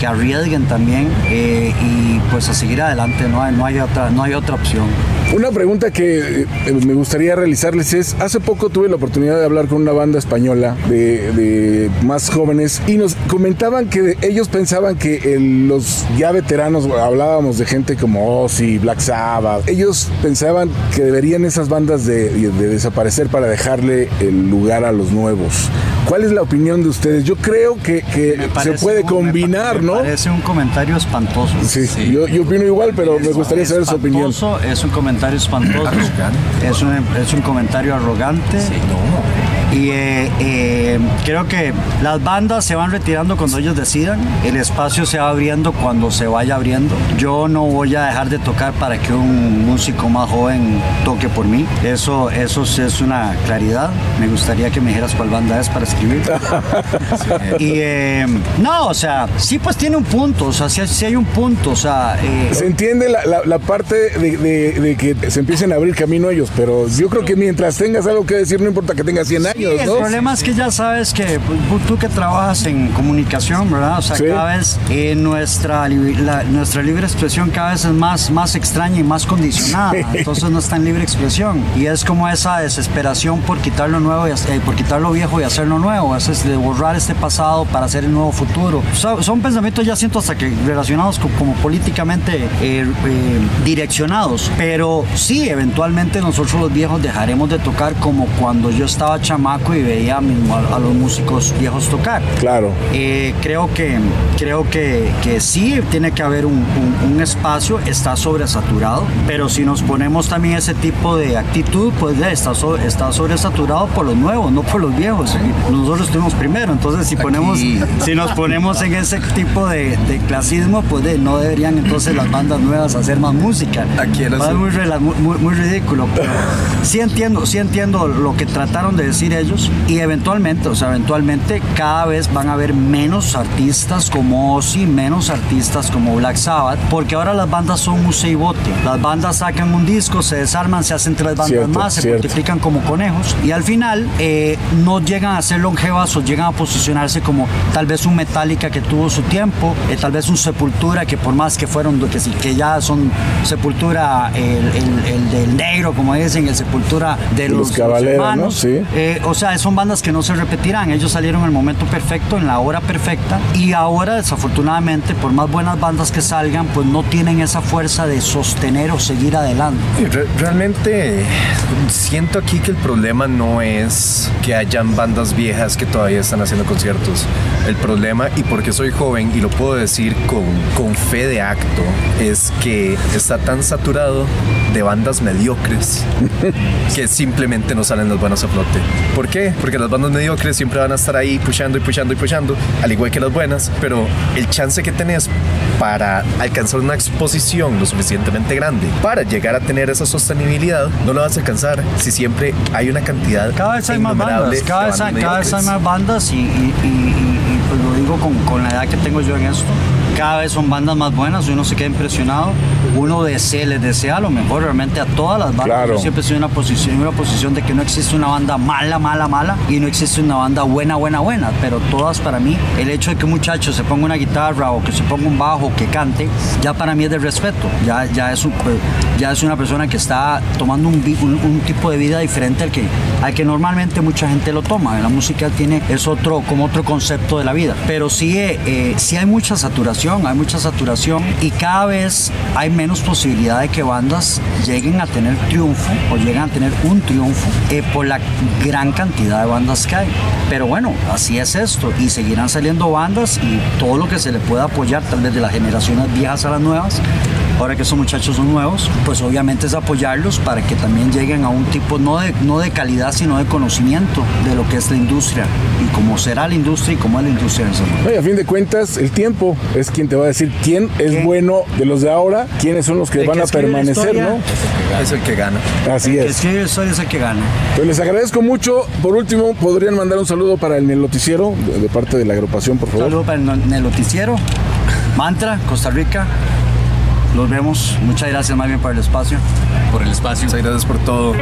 Speaker 9: que arriesguen también eh, y pues a seguir adelante, no hay, no hay, otra, no hay otra opción.
Speaker 1: Una pregunta que eh, me gustaría realizarles es, hace poco tuve la oportunidad de hablar con una banda española de, de más jóvenes y nos comentaban que ellos pensaban que el- los ya veteranos, hablábamos de gente como Ozzy, Black Sabbath, ellos pensaban que deberían esas bandas de, de desaparecer para dejarle el lugar a los nuevos. ¿Cuál es la opinión de ustedes? Yo creo que, que se puede
Speaker 9: un-
Speaker 1: combinar,
Speaker 9: pa- me
Speaker 1: ¿no?
Speaker 9: Parece un comentario espantoso.
Speaker 1: Sí, Yo, yo opino igual, pero me gustaría saber su opinión.
Speaker 9: Es un comentario espantoso. Es un, es un comentario arrogante. Y eh, eh, creo que las bandas se van retirando cuando ellos decidan. El espacio se va abriendo cuando se vaya abriendo. Yo no voy a dejar de tocar para que un músico más joven toque por mí. Eso, eso es una claridad. Me gustaría que me dijeras cuál banda es para escribir. y eh, no, o sea, sí pues tiene un punto. O sea, sí, sí hay un punto. O sea, eh,
Speaker 1: Se entiende la, la- la parte de, de- de que se empiecen a abrir camino ellos, pero yo creo que mientras tengas algo que decir, no importa que tengas 100 años,
Speaker 9: Sí, el
Speaker 1: ¿no?
Speaker 9: problema es que ya sabes que pues, tú que trabajas en comunicación, ¿verdad? O sea,
Speaker 1: Sí.
Speaker 9: cada vez eh, nuestra, li- la- nuestra libre expresión cada vez es más, más extraña y más condicionada.
Speaker 1: Sí.
Speaker 9: Entonces no está en libre expresión. Y es como esa desesperación por quitar lo nuevo, y, eh, por quitar lo viejo y hacer lo nuevo. Es es de borrar este pasado para hacer el nuevo futuro. So- son pensamientos ya siento hasta que relacionados con- como políticamente eh, eh, direccionados. Pero sí, eventualmente nosotros los viejos dejaremos de tocar como cuando yo estaba chamaco y veía mismo a, a los músicos viejos tocar.
Speaker 1: Claro.
Speaker 9: Eh, creo que, creo que, que sí tiene que haber un, un- un espacio, está sobresaturado, pero si nos ponemos también ese tipo de actitud, pues ya está, so- está sobresaturado por los nuevos, no por los viejos. Nosotros estuvimos primero, entonces si, ponemos, si nos ponemos en ese tipo de, de clasismo, pues de- no deberían entonces las bandas nuevas hacer más música.
Speaker 10: Aquí
Speaker 9: rela- muy, muy- muy ridículo, pero sí entiendo, sí entiendo lo que trataron de decir ellos y eventualmente, o sea, eventualmente cada vez van a haber menos artistas como Ozzy, menos artistas como Black Sabbath, porque ahora las bandas son museo y bote. Las bandas sacan un disco, se desarman, se hacen tres bandas
Speaker 1: Cierto,
Speaker 9: más, se
Speaker 1: cierto.
Speaker 9: multiplican como conejos y al final eh, no llegan a ser longevas o llegan a posicionarse como tal vez un Metallica que tuvo su tiempo, eh, tal vez un Sepultura que por más que fueron, que, que ya son Sepultura, el, el- el del negro, como dicen, el Sepultura de los,
Speaker 1: los
Speaker 9: hermanos,
Speaker 1: ¿no? Sí.
Speaker 9: eh, o sea, son bandas que no se repetirán. Ellos salieron en el momento perfecto, en la hora perfecta. Y ahora, desafortunadamente, por más buenas bandas que salgan, pues no tienen esa fuerza de sostener o seguir adelante.
Speaker 10: Re- realmente siento aquí que el problema no es que hayan bandas viejas que todavía están haciendo conciertos. El problema, y porque soy joven y lo puedo decir con, con fe de acto, es que está tan saturado de bandas mediocres que simplemente no salen las buenas a flote. ¿Por qué? Porque las bandas mediocres siempre van a estar ahí pushando y pushando y pushando, al igual que las buenas, pero el chance que tenés para alcanzar una exposición lo suficientemente grande para llegar a tener esa sostenibilidad, no lo vas a alcanzar si siempre hay una cantidad
Speaker 9: Cada vez hay más bandas, cada vez, cada vez hay más bandas y, y- y- y- y, pues lo digo con, con la edad que tengo yo en esto. Cada vez son bandas más buenas, uno se queda impresionado, uno desea, les desea lo mejor realmente a todas las bandas.
Speaker 1: Claro.
Speaker 9: Yo siempre estoy en una posición, una posición de que no existe una banda mala, mala, mala y no existe una banda buena, buena, buena, pero todas para mí, el hecho de que un muchacho se ponga una guitarra o que se ponga un bajo, que cante, ya para mí es de respeto, ya, ya, es, un- pues, ya es una persona que está tomando un, un- un tipo de vida diferente al que, al que normalmente mucha gente lo toma. La música tiene, es otro, como otro concepto de la vida, pero sí, eh, sí hay mucha saturación, hay mucha saturación y cada vez hay menos posibilidad de que bandas lleguen a tener triunfo o lleguen a tener un triunfo eh, por la gran cantidad de bandas que hay. Pero bueno, así es esto y seguirán saliendo bandas y todo lo que se le pueda apoyar, tal vez de las generaciones viejas a las nuevas. Ahora que esos muchachos son nuevos, pues obviamente es apoyarlos para que también lleguen a un tipo no de, no de calidad, sino de conocimiento de lo que es la industria y cómo será la industria y cómo es la industria en ese momento.
Speaker 1: No, y a fin de cuentas, el tiempo es quien te va a decir quién es bueno de los de ahora, quiénes son los que
Speaker 9: El
Speaker 1: van
Speaker 9: que
Speaker 1: a permanecer,
Speaker 9: historia.
Speaker 1: ¿no?
Speaker 10: Es el que gana.
Speaker 1: Así
Speaker 9: El que
Speaker 1: es.
Speaker 9: la historia es el que gana.
Speaker 1: Pues les agradezco mucho. Por último, ¿podrían mandar un saludo para el noticiero de, de parte de la agrupación, por
Speaker 9: Un
Speaker 1: favor?
Speaker 9: saludo para el, no- el noticiero, Mantra, Costa Rica. Los vemos. Muchas gracias más bien por el espacio.
Speaker 11: Por el espacio.
Speaker 10: Muchas gracias por todo.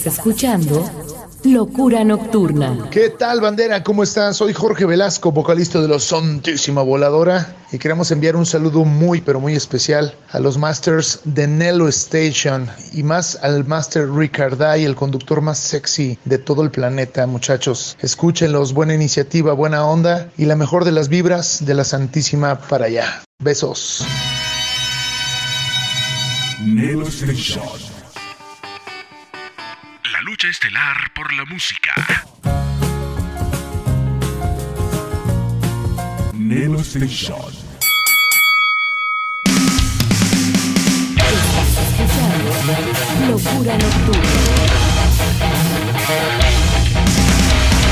Speaker 4: Estás escuchando Locura Nocturna.
Speaker 12: ¿Qué tal, bandera? ¿Cómo están? Soy Jorge Velasco, vocalista de los Santísima Voladora, y queremos enviar un saludo muy, pero muy especial a los masters de Nello Station y más al master Ricarday, el conductor más sexy de todo el planeta, muchachos. Escúchenlos, buena iniciativa, buena onda y la mejor de las vibras de la Santísima para allá. Besos.
Speaker 6: Nelo Station. Lucha estelar por la música. Nelo Station.
Speaker 4: Locura Nocturna.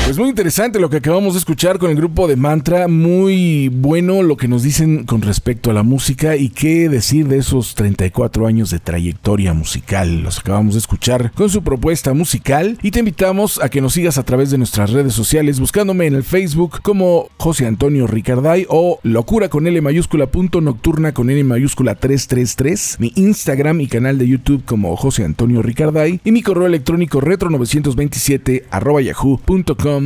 Speaker 1: Pues muy interesante lo que acabamos de escuchar con el grupo de Mantra, muy bueno lo que nos dicen con respecto a la música y qué decir de esos 34 años de trayectoria musical. Los acabamos de escuchar con su propuesta musical y te invitamos a que nos sigas a través de nuestras redes sociales buscándome en el Facebook como José Antonio Ricarday o locura con L mayúscula punto nocturna con N mayúscula 333, mi Instagram y canal de YouTube como José Antonio Ricarday y mi correo electrónico retro927 arroba yahoo.com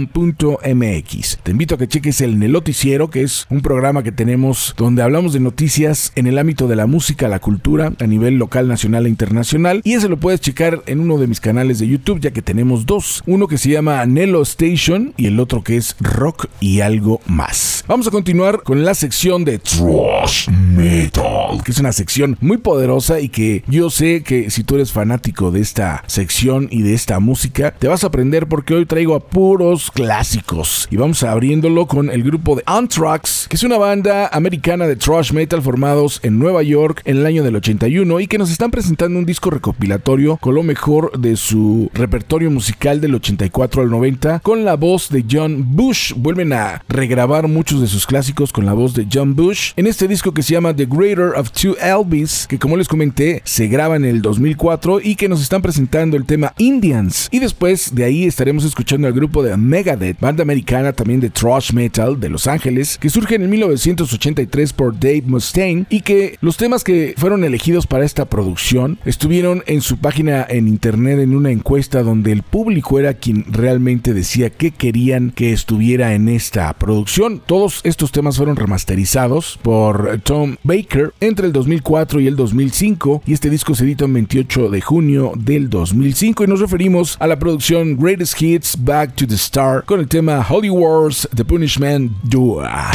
Speaker 1: Te invito a que cheques el Neloticiero, que es un programa que tenemos donde hablamos de noticias en el ámbito de la música, la cultura, a nivel local, nacional e internacional. Y ese lo puedes checar en uno de mis canales de YouTube, ya que tenemos dos. Uno que se llama Nelo Station y el otro que es Rock y algo más. Vamos a continuar con la sección de Trash Metal, que es una sección muy poderosa y que yo sé que si tú eres fanático de esta sección y de esta música, te vas a aprender porque hoy traigo a puros clásicos. Y vamos abriéndolo con el grupo de Anthrax, que es una banda americana de thrash metal formados en Nueva York en el año del 81 y que nos están presentando un disco recopilatorio con lo mejor de su repertorio musical del 84 al 90 con la voz de John Bush. Vuelven a regrabar muchos de sus clásicos con la voz de John Bush en este disco que se llama The Greater of Two Elvis, que como les comenté se graba en el 2004 y que nos están presentando el tema Indians. Y después de ahí estaremos escuchando al grupo de Megadeth, banda americana también de thrash metal de Los Ángeles, que surge en 1983 por Dave Mustaine y que los temas que fueron elegidos para esta producción estuvieron en su página en internet en una encuesta donde el público era quien realmente decía que querían que estuviera en esta producción. Todos estos temas fueron remasterizados por Tom Baker entre el 2004 y el 2005 y este disco se editó el 28 de junio del 2005 y nos referimos a la producción Greatest Hits Back to the Con el tema Holy Wars The Punishment Dua.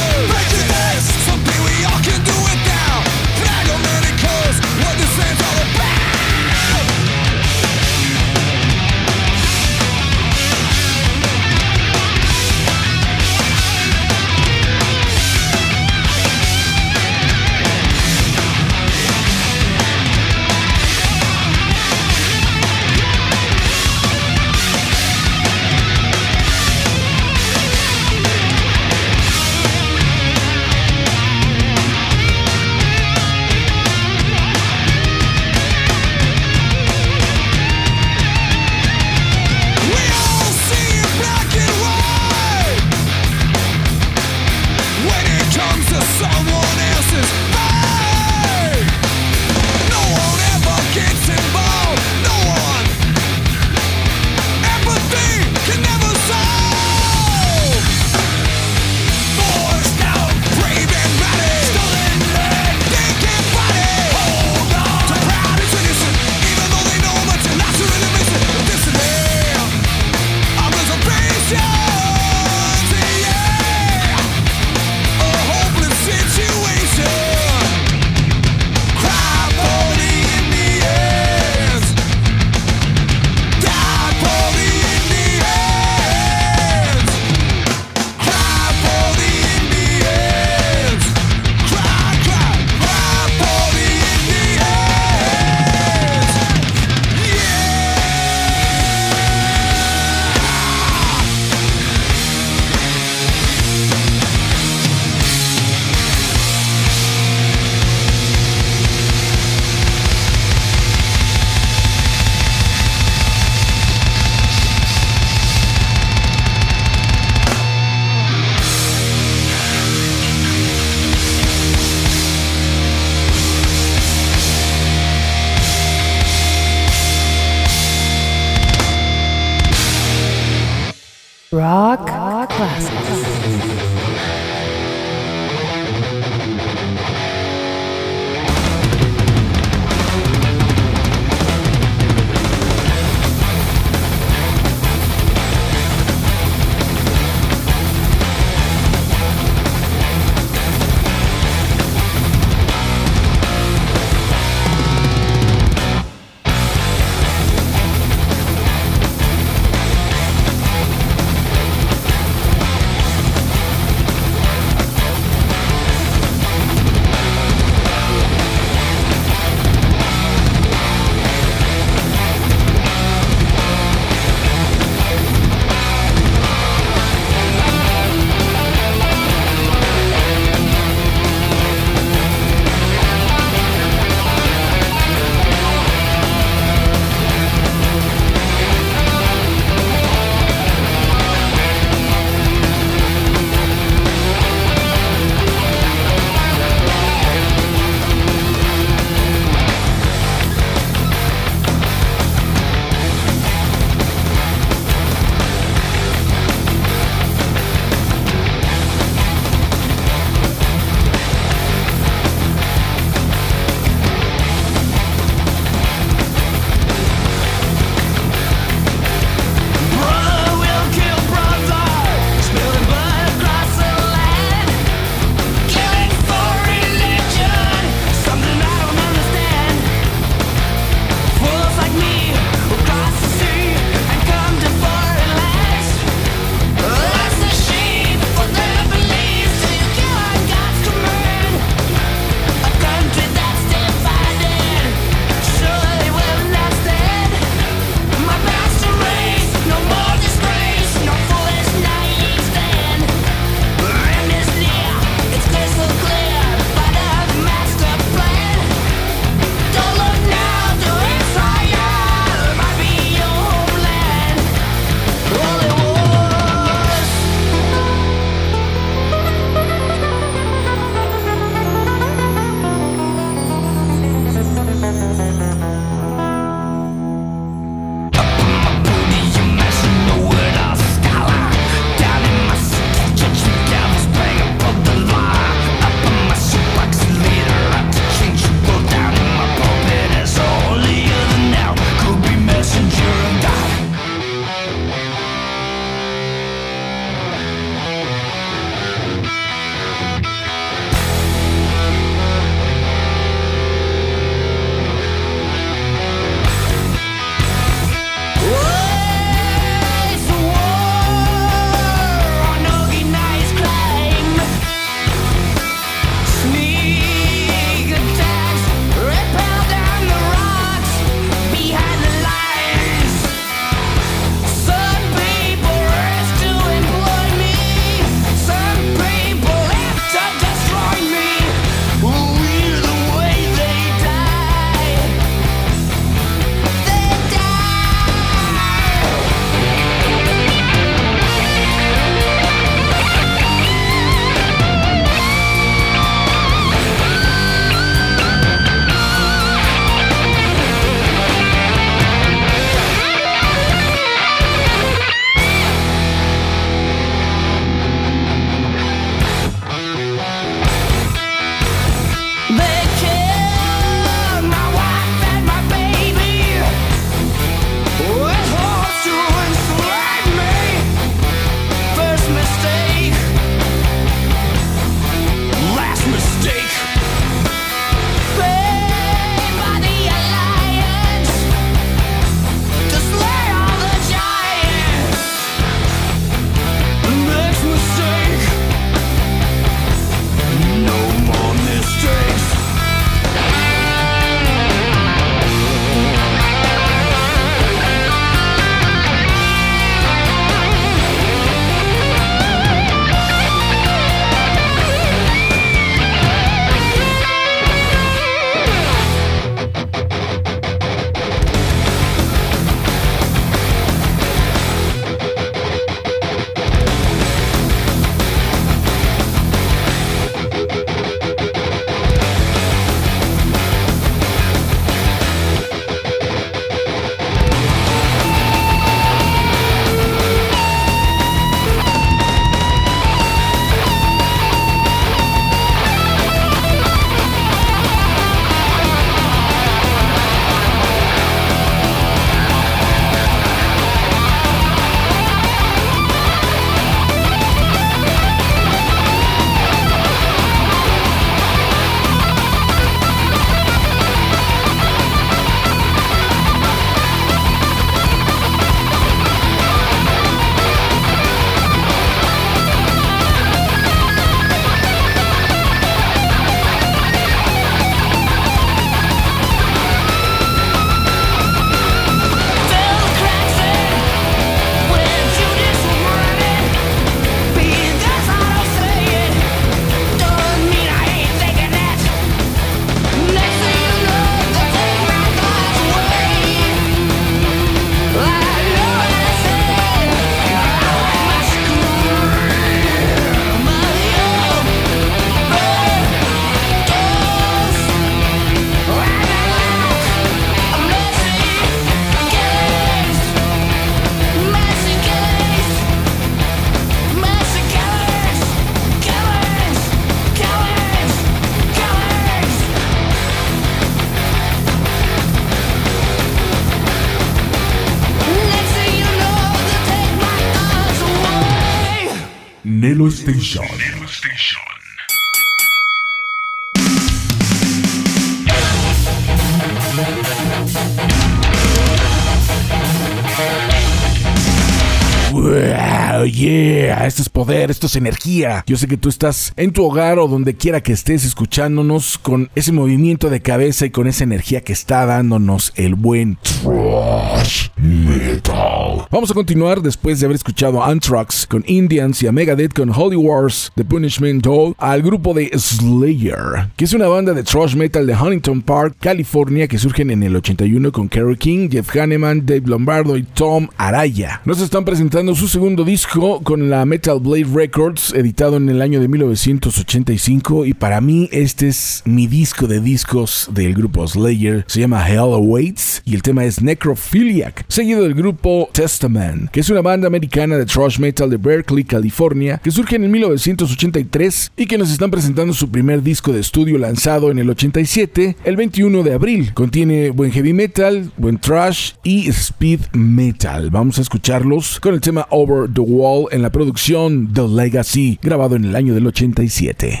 Speaker 1: Wow, yeah, esto es poder, esto es energía. Yo sé que tú estás en tu hogar o donde quiera que estés escuchándonos con ese movimiento de cabeza y con esa energía que está dándonos el buen Trash Metal. Vamos a continuar después de haber escuchado Anthrax con Indians y a Megadeth con Holy Wars, The Punishment Doll, al grupo de Slayer, que es una banda de thrash metal de Huntington Park, California, que surgen en el 81 con Kerry King, Jeff Hanneman, Dave Lombardo y Tom Araya. Nos están presentando su segundo disco con la Metal Blade Records, editado en el año de 1985. Y para mí, este es mi disco de discos del grupo Slayer. Se llama Hell Awaits y el tema es Necrophiliac, seguido del grupo Testament, que es una banda americana de thrash metal de Berkeley, California, que surge en 1983 y que nos están presentando su primer disco de estudio lanzado en el 87, el 21 de abril. Contiene buen heavy metal, buen thrash y speed metal. Vamos a escucharlos con el tema Over the Wall en la producción The Legacy, grabado en el año del 87.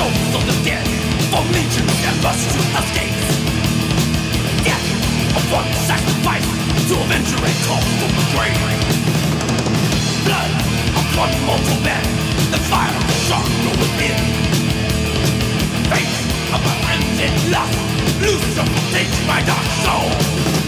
Speaker 2: Souls of the dead, for legions and must to escape. Death of one sacrifice to avenger a call from the grave. Blood one mortal man, the fire of the strong within. Fate of in lust, loose from take my dark soul.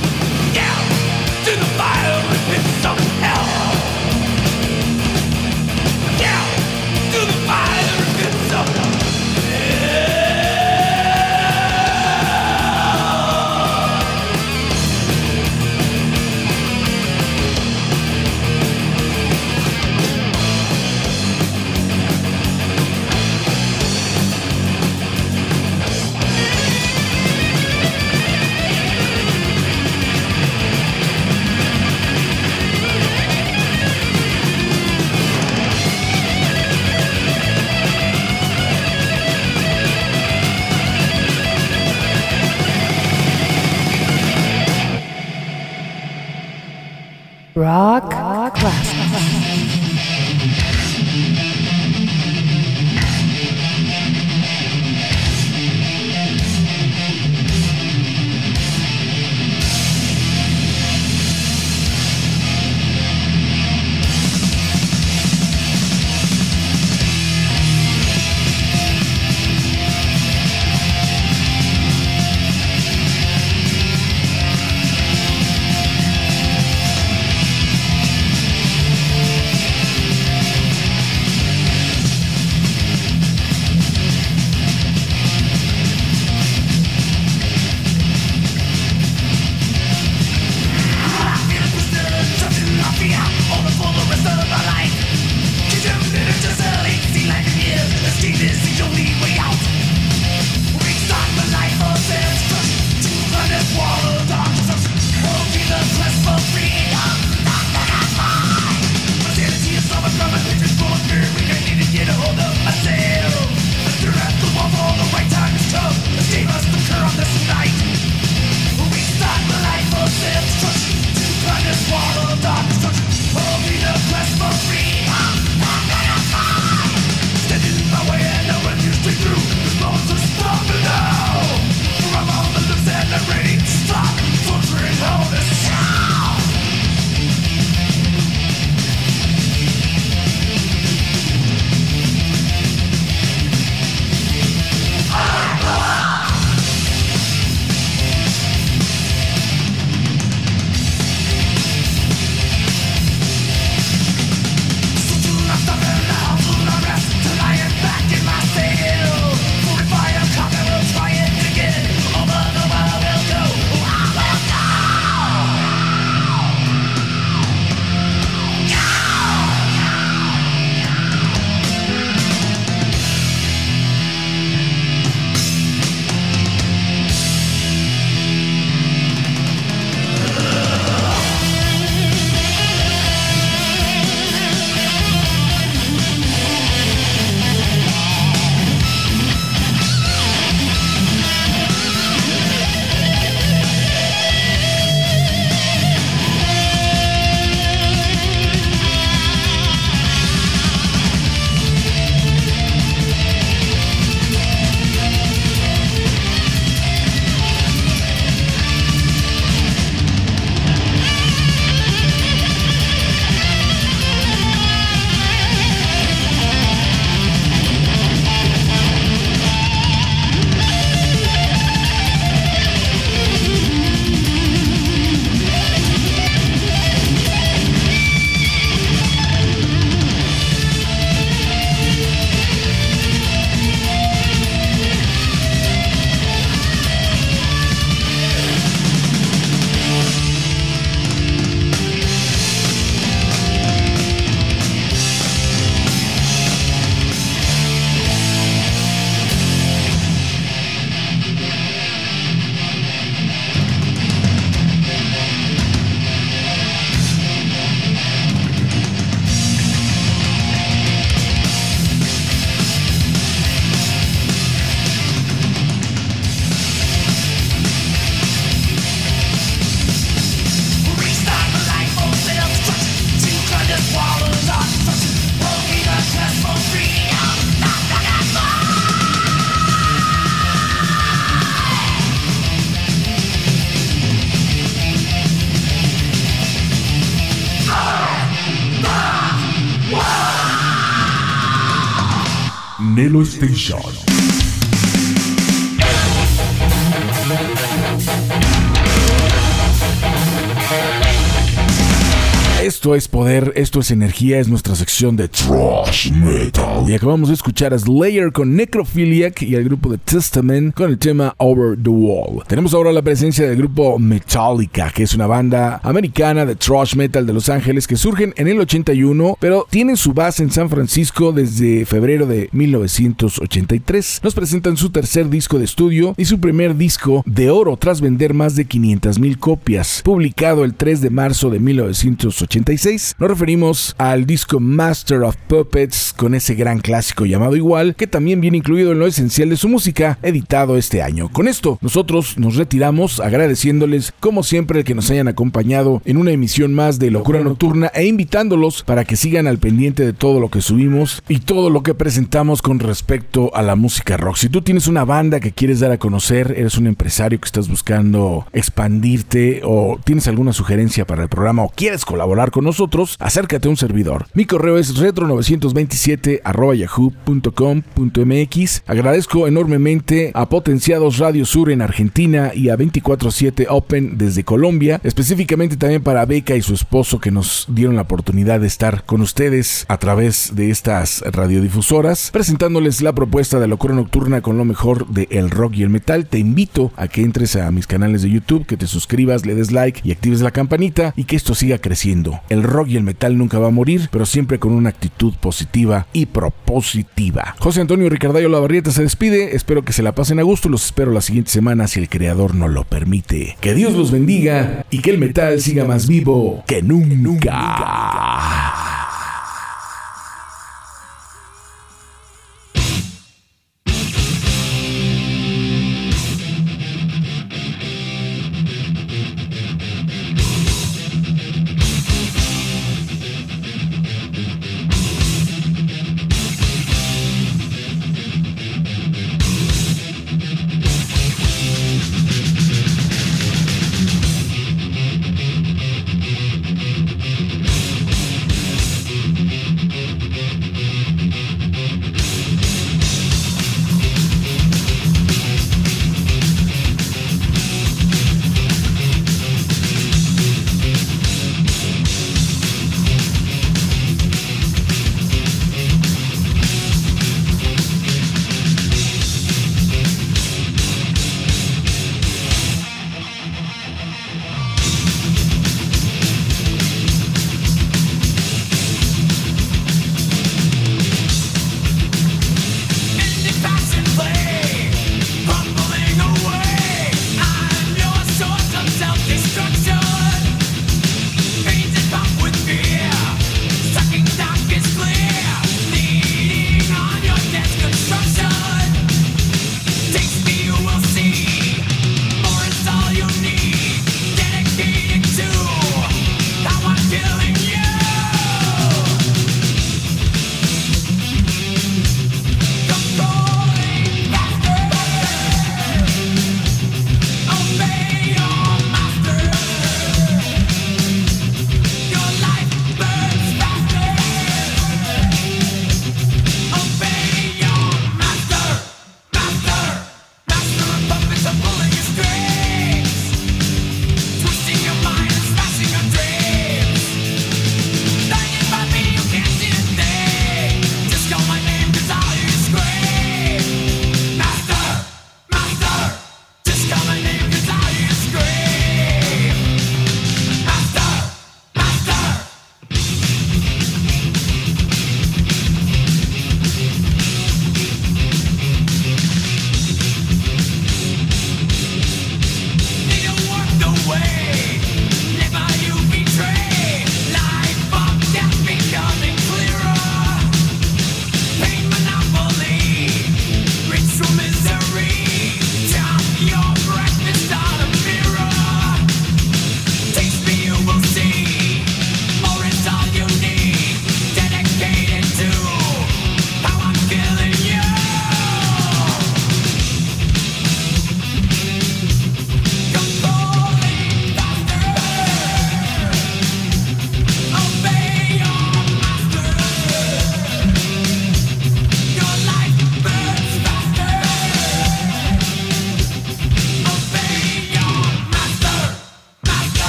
Speaker 1: Esto es energía, es nuestra sección de Trash Metal. Y acabamos de escuchar a Slayer con Necrophiliac y al grupo de Testament con el tema Over the Wall. Tenemos ahora la presencia del grupo Metallica, que es una banda americana de Trash Metal de Los Ángeles que surgen en el 81, pero tienen su base en San Francisco desde febrero de 1983. Nos presentan su tercer disco de estudio y su primer disco de oro tras vender más de 500 mil copias, publicado el 3 de marzo de 1986. Nos referimos al disco Master of Puppets con ese gran clásico llamado igual, que también viene incluido en lo esencial de su música, editado este año. Con esto, nosotros nos retiramos agradeciéndoles como siempre el que nos hayan acompañado en una emisión más de Locura Nocturna e invitándolos para que sigan al pendiente de todo lo que subimos y todo lo que presentamos con respecto a la música rock. Si tú tienes una banda que quieres dar a conocer, eres un empresario que estás buscando expandirte o tienes alguna sugerencia para el programa o quieres colaborar con nosotros, acércate a un servidor. Mi correo es retro927 yahoo.com.mx. Agradezco enormemente a Potenciados Radio Sur en Argentina y a 24-7 Open desde Colombia, específicamente también para Beca y su esposo que nos dieron la oportunidad de estar con ustedes a través de estas radiodifusoras, presentándoles la propuesta de locura nocturna con lo mejor de el rock y el metal. Te invito a que entres a mis canales de YouTube, que te suscribas, le des like y actives la campanita y que esto siga creciendo. El rock y el metal nunca va a morir, pero siempre con una actitud positiva y propositiva. José Antonio Ricardayo Lavarrieta se despide, espero que se la pasen a gusto, los espero la siguiente semana si el creador no lo permite. Que Dios los bendiga y que el metal siga más vivo que nunca.